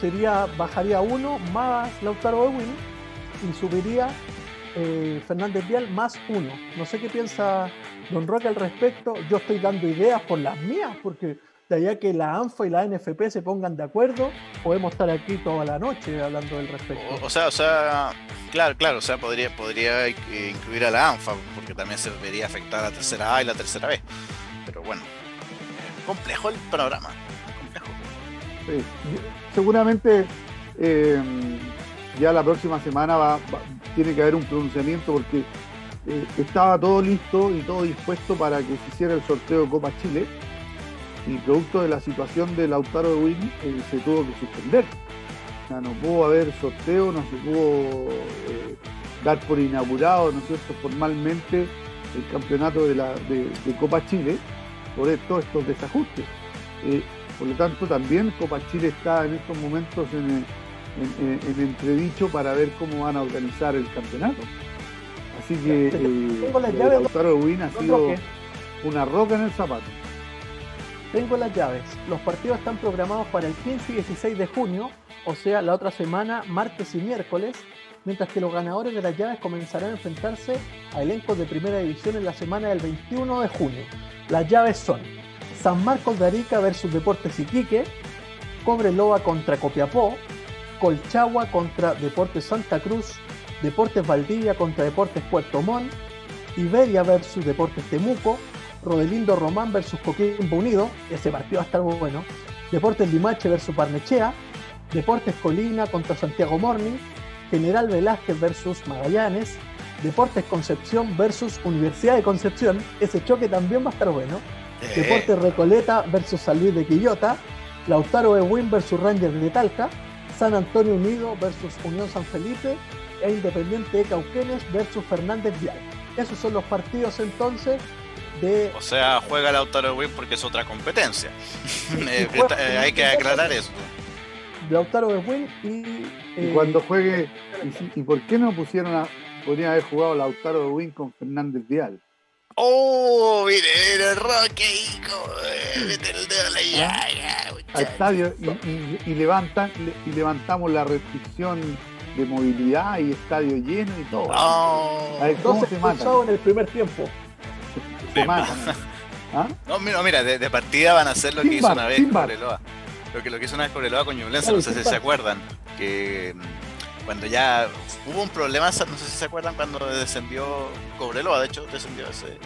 sería bajaría uno más Lautaro Ewing y subiría eh, Fernández Vial más uno. No sé qué piensa Don Roque al respecto. Yo estoy dando ideas por las mías, porque de allá que la ANFA y la NFP se pongan de acuerdo, podemos estar aquí toda la noche hablando del respecto. O, sea, o sea, claro, claro, o sea, podría, podría incluir a la ANFA, porque también se vería afectar a la tercera A y la tercera B. Pero bueno, complejo el programa seguramente eh, ya la próxima semana va, tiene que haber un pronunciamiento porque eh, estaba todo listo y todo dispuesto para que se hiciera el sorteo de Copa Chile y producto de la situación de Lautaro de Win eh, se tuvo que suspender. O sea, no pudo haber sorteo, no se pudo dar por inaugurado, ¿no es cierto?, formalmente el campeonato de, la, de, Copa Chile por todos estos desajustes. Por lo tanto, también Copa Chile está en estos momentos en, entredicho para ver cómo van a organizar el campeonato. Así que eh, Lautaro Win ha sido una roca en el zapato. Tengo las llaves. Los partidos están programados para el 15 y 16 de junio, o sea, la otra semana, martes y miércoles, mientras que los ganadores de las llaves comenzarán a enfrentarse a elencos de primera división en la semana del 21 de junio. Las llaves son San Marcos de Arica versus Deportes Iquique, Cobreloa contra Copiapó, Colchagua contra Deportes Santa Cruz, Deportes Valdivia contra Deportes Puerto Montt, Iberia versus Deportes Temuco, Rodelindo Román versus Coquimbo Unido, ese partido va a estar muy bueno, Deportes Limache versus Parnechea, Deportes Colina contra Santiago Morning, General Velázquez versus Magallanes, Deportes Concepción versus Universidad de Concepción, ese choque también va a estar bueno, Deportes Recoleta versus San Luis de Quillota, Lautaro Ewin versus Rangers de Talca, San Antonio Unido versus Unión San Felipe. E Independiente de Cauquenes versus Fernández Vial. Esos son los partidos entonces de... O sea, juega Lautaro Ewin porque es otra competencia. Eh, eh, hay que aclarar eso. Lautaro Ewin y... y cuando juegue... ¿Y, por qué no pusieron a... Podría haber jugado Lautaro Ewin con Fernández Vial? ¡Oh! Mire, el Roque, hijo. Mete el dedo en la llaga. Al estadio y, y, levantan, y levantamos la restricción de movilidad y estadio lleno y todo. Oh. A ver, ¿cómo se matan? en el primer tiempo. Matan. ¿Ah? No, mira, mira de, de, partida van a hacer lo que hizo una vez Cobreloa. Lo que, lo que hizo una vez Cobreloa con Ñublense, no sé si se acuerdan. Que mm, cuando ya hubo un problema, no sé si se acuerdan cuando descendió Cobreloa, de hecho descendió ese,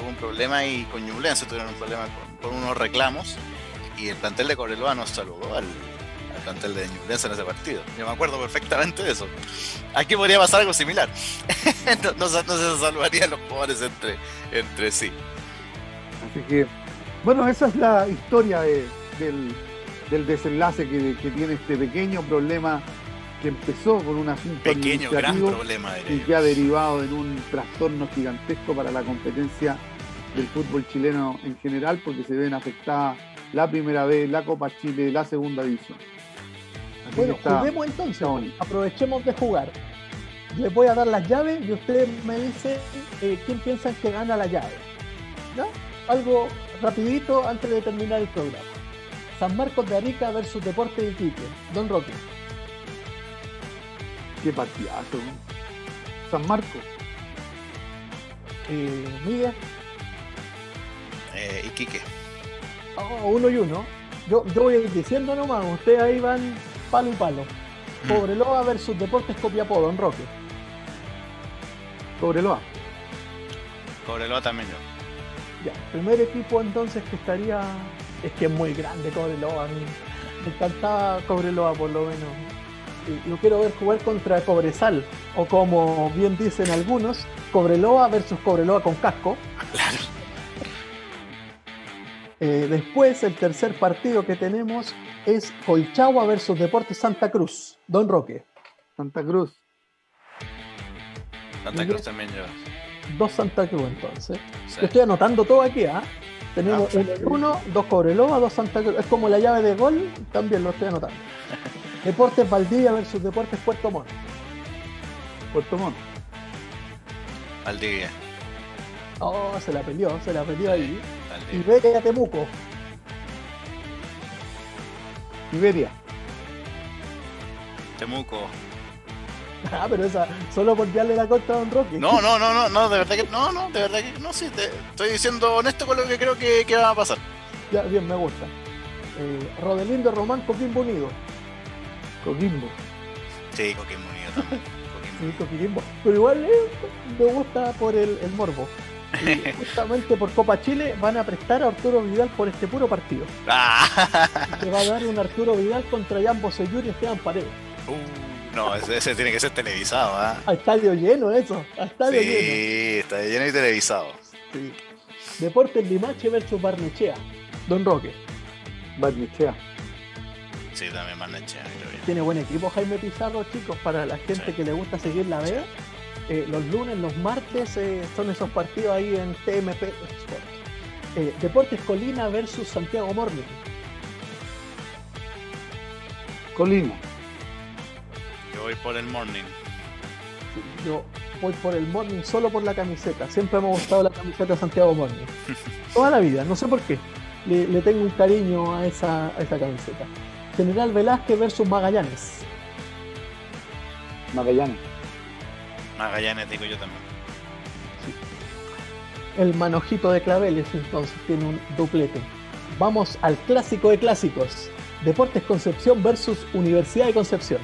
hubo un problema y con Ñublense tuvieron un problema con, unos reclamos y el plantel de Cobreloa nos saludó al, plantel de Ñublense en ese partido. Yo me acuerdo perfectamente de eso. Aquí podría pasar algo similar. no, no, no, se saludarían los jugadores entre, entre sí. Así que, bueno, esa es la historia de, del, del, desenlace que, que, tiene este pequeño problema que empezó con un asunto pequeño, gran problema y que ha derivado en un trastorno gigantesco para la competencia del fútbol chileno en general, porque se ven afectadas la primera vez, la Copa Chile, la segunda división. Bueno, está, juguemos entonces, aprovechemos de jugar. Les voy a dar las llaves y ustedes me dicen eh, quién piensan que gana la llave. ¿Ya? algo rapidito antes de terminar el programa. San Marcos de Arica versus Deporte de Iquique. Don Roque. Qué partidazo. San Marcos. Eh, Miguel. Eh, Iquique. Oh, uno y uno. Yo, yo voy a ir diciendo nomás, ustedes ahí van palo y palo. Cobreloa versus Deportes Copiapó, Don Roque. Cobreloa. Cobreloa también yo. Ya, primer equipo entonces que estaría. Es que es muy grande Cobreloa. A mí me encantaba Cobreloa por lo menos. Yo quiero ver jugar contra Cobresal. O como bien dicen algunos, Cobreloa versus Cobreloa con casco. Eh, después, el tercer partido que tenemos es Colchagua versus Deportes Santa Cruz. Don Roque. Santa Cruz. Santa Cruz también yo dos Santa Cruz entonces. estoy anotando todo aquí, ¿ah? Tenemos ah, uno, dos Cobreloa, dos Santa Cruz. Es como la llave de gol, también lo estoy anotando. Deportes Valdivia versus Deportes Puerto Montt. Puerto Montt. Valdivia. Oh, se la peleó, se la peleó ahí. Iberia Temuco. Iberia. Temuco. Ah, pero esa, solo por darle la contra a Don Roque. No, no, no, no, no, de verdad que no, no, de verdad que no, sí, estoy diciendo honesto con lo que creo que, que va a pasar. Ya, bien, me gusta. Eh, Rodelindo Román, Coquimbo Unido. Coquimbo. Sí, Coquimbo Unido también. Sí, Coquimbo. Pero igual eh, me gusta por el, el morbo. Y justamente por Copa Chile van a prestar a Arturo Vidal por este puro partido. Ah. Se va a dar un Arturo Vidal contra Jan Bosellur y Esteban Paredes. Uh. No, ese, tiene que ser televisado, ¿ah? A estadio lleno, eso. A estadio sí, lleno. Sí, estadio lleno y televisado. Sí. Deportes Limache versus Barnechea. Don Roque. Barnechea. Sí, también Barnechea, Tiene buen equipo Jaime Pizarro, chicos, para la gente que le gusta seguir la vea. Eh, los lunes, los martes eh, son esos partidos ahí en TMP. Eh, Deportes Colina versus Santiago Morning. Colina voy por el morning. Yo voy por el morning solo por la camiseta. Siempre me ha gustado la camiseta de Santiago Morning. Toda la vida, no sé por qué. Le, tengo un cariño a esa, esa camiseta. General Velázquez versus Magallanes. Magallanes. Magallanes digo yo también. El manojito de claveles entonces tiene un duplete. Vamos al clásico de clásicos. Deportes Concepción versus Universidad de Concepción.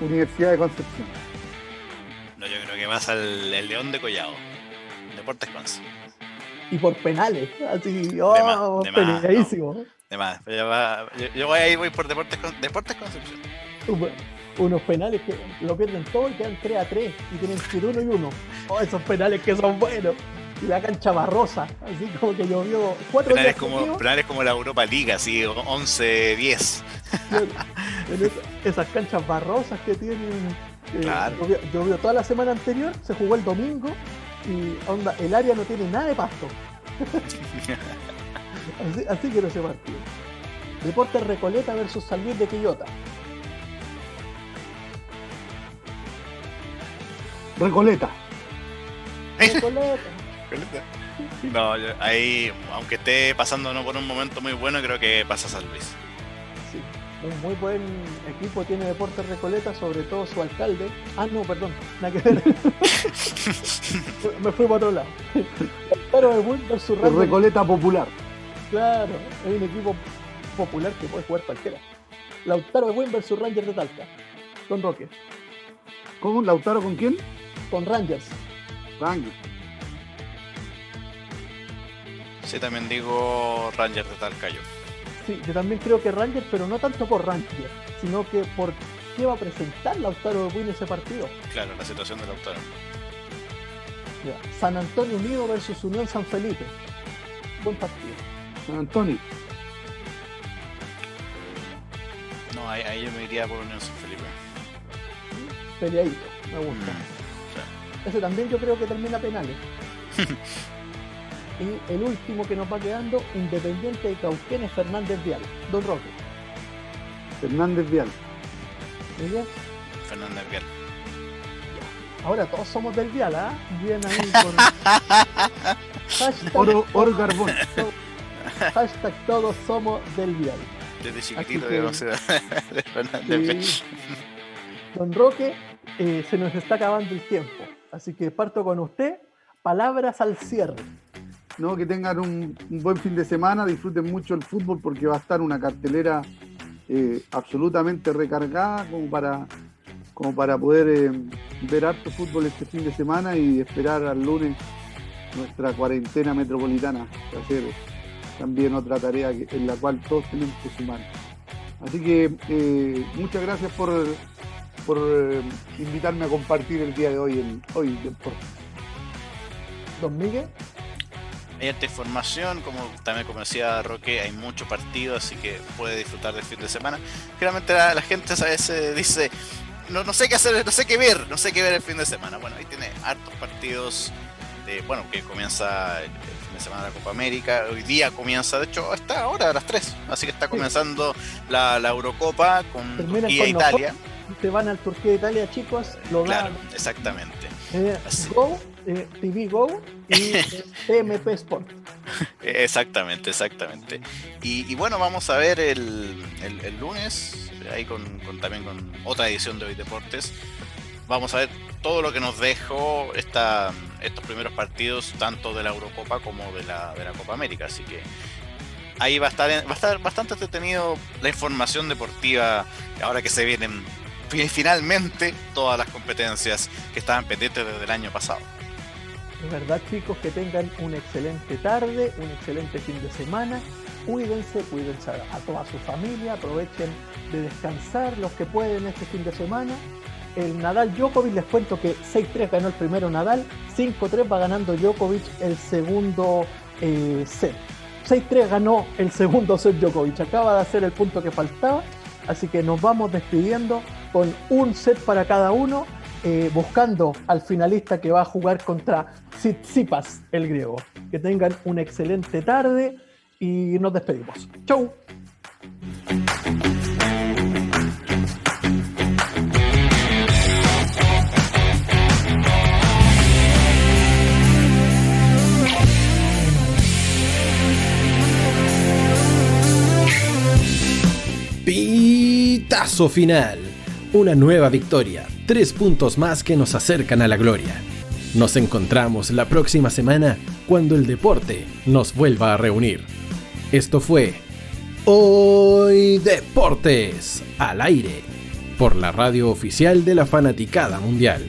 Universidad de Concepción. No, yo creo que pasa el, el León de Collado. Deportes Conce. Y por penales, así, oh, peleadísimo. De más, yo, voy ahí voy por Deportes, Deportes Concepción. Unos penales que lo pierden todo y quedan 3 a 3 y tienen que ir uno y uno. Oh, esos penales que son buenos y la cancha barrosa, así como que llovió cuatro penales como Penales como la Europa Liga, así 11-10. esas canchas barrosas que tienen. Eh, llovió, toda la semana anterior, se jugó el domingo y onda, el área no tiene nada de pasto. así, así quiero ese partido. Deportes Recoleta versus San Luis de Quillota. Recoleta. Recoleta. No, ahí, aunque esté pasando no por un momento muy bueno, creo que pasa San Luis. Sí, un muy buen equipo tiene Deportes Recoleta, sobre todo su alcalde. Ah, no, perdón, nada que ver. Me fui para otro lado. Pero de Recoleta Popular. Claro, es un equipo popular que puede jugar cualquiera. Lautaro de Win versus Rangers de Talca. Con Roque. ¿Cómo? ¿Lautaro con quién? Con Rangers. Rangers. Sí, también digo Rangers de Talcayo. Sí, yo también creo que Rangers, pero no tanto por Rangers, sino que por qué va a presentar Lautaro de Win ese partido. Claro, la situación de Lautaro. San Antonio Unido versus Unión San Felipe. Buen partido. San Antonio. No, ahí, yo me iría por Unión San Felipe. Peleadito, me gusta. Mm, ese también yo creo que termina penales. y el último que nos va quedando, Independiente de Cauquenes, Fernández Vial. Don Roque. Fernández Vial. ¿Ella? Fernández Vial. Ahora todos somos del Vial, ¿ah? Bien ahí con. oro, oro carbón. Hashtag todos somos del Vial. Desde chiquitito de Fernández Don Roque, eh, se nos está acabando el tiempo. Así que parto con usted. Palabras al cierre. No, que tengan un, buen fin de semana, disfruten mucho el fútbol porque va a estar una cartelera eh, absolutamente recargada como para, como para poder eh, ver harto fútbol este fin de semana y esperar al lunes nuestra cuarentena metropolitana, hacer también otra tarea en la cual todos tenemos que sumar. Así que eh, muchas gracias por, por invitarme a compartir el día de hoy en Hoy Deportes. Don Miguel hay esta información, como también como decía Roque, hay mucho partido, así que puede disfrutar del fin de semana. Generalmente la, gente a veces dice, no, no sé qué hacer, no sé qué ver, no sé qué ver el fin de semana. Bueno, ahí tiene hartos partidos, de, bueno, que comienza el, fin de semana de la Copa América, hoy día comienza, de hecho, está ahora a las 3, así que está comenzando la, Eurocopa con Turquía e Italia. Se van al Turquía e Italia, chicos, lo Claro, exactamente. Eh, eh, TV Go y TMP Sport. Exactamente, exactamente. Y, bueno, vamos a ver el, lunes, ahí con, también con otra edición de Hoy Deportes. Vamos a ver todo lo que nos dejó esta, estos primeros partidos, tanto de la Eurocopa como de la, de la Copa América. Así que ahí va a estar, va a estar bastante entretenido la información deportiva ahora que se vienen finalmente todas las competencias que estaban pendientes desde el año pasado. Es verdad, chicos, que tengan una excelente tarde, un excelente fin de semana. Cuídense, cuídense a toda su familia, aprovechen de descansar los que pueden este fin de semana. El Nadal Djokovic, les cuento que 6-3 ganó el primero Nadal, 5-3 va ganando Djokovic el segundo eh, set. 6-3 ganó el segundo set Djokovic, acaba de hacer el punto que faltaba, así que nos vamos despidiendo con un set para cada uno eh, buscando al finalista que va a jugar contra Tsitsipas, el griego. Que tengan una excelente tarde y nos despedimos. ¡Chau! Pitazo final. Una nueva victoria tres puntos más que nos acercan a la gloria. Nos encontramos la próxima semana cuando el deporte nos vuelva a reunir. Esto fue Hoy Deportes al aire por la radio oficial de la Fanaticada Mundial.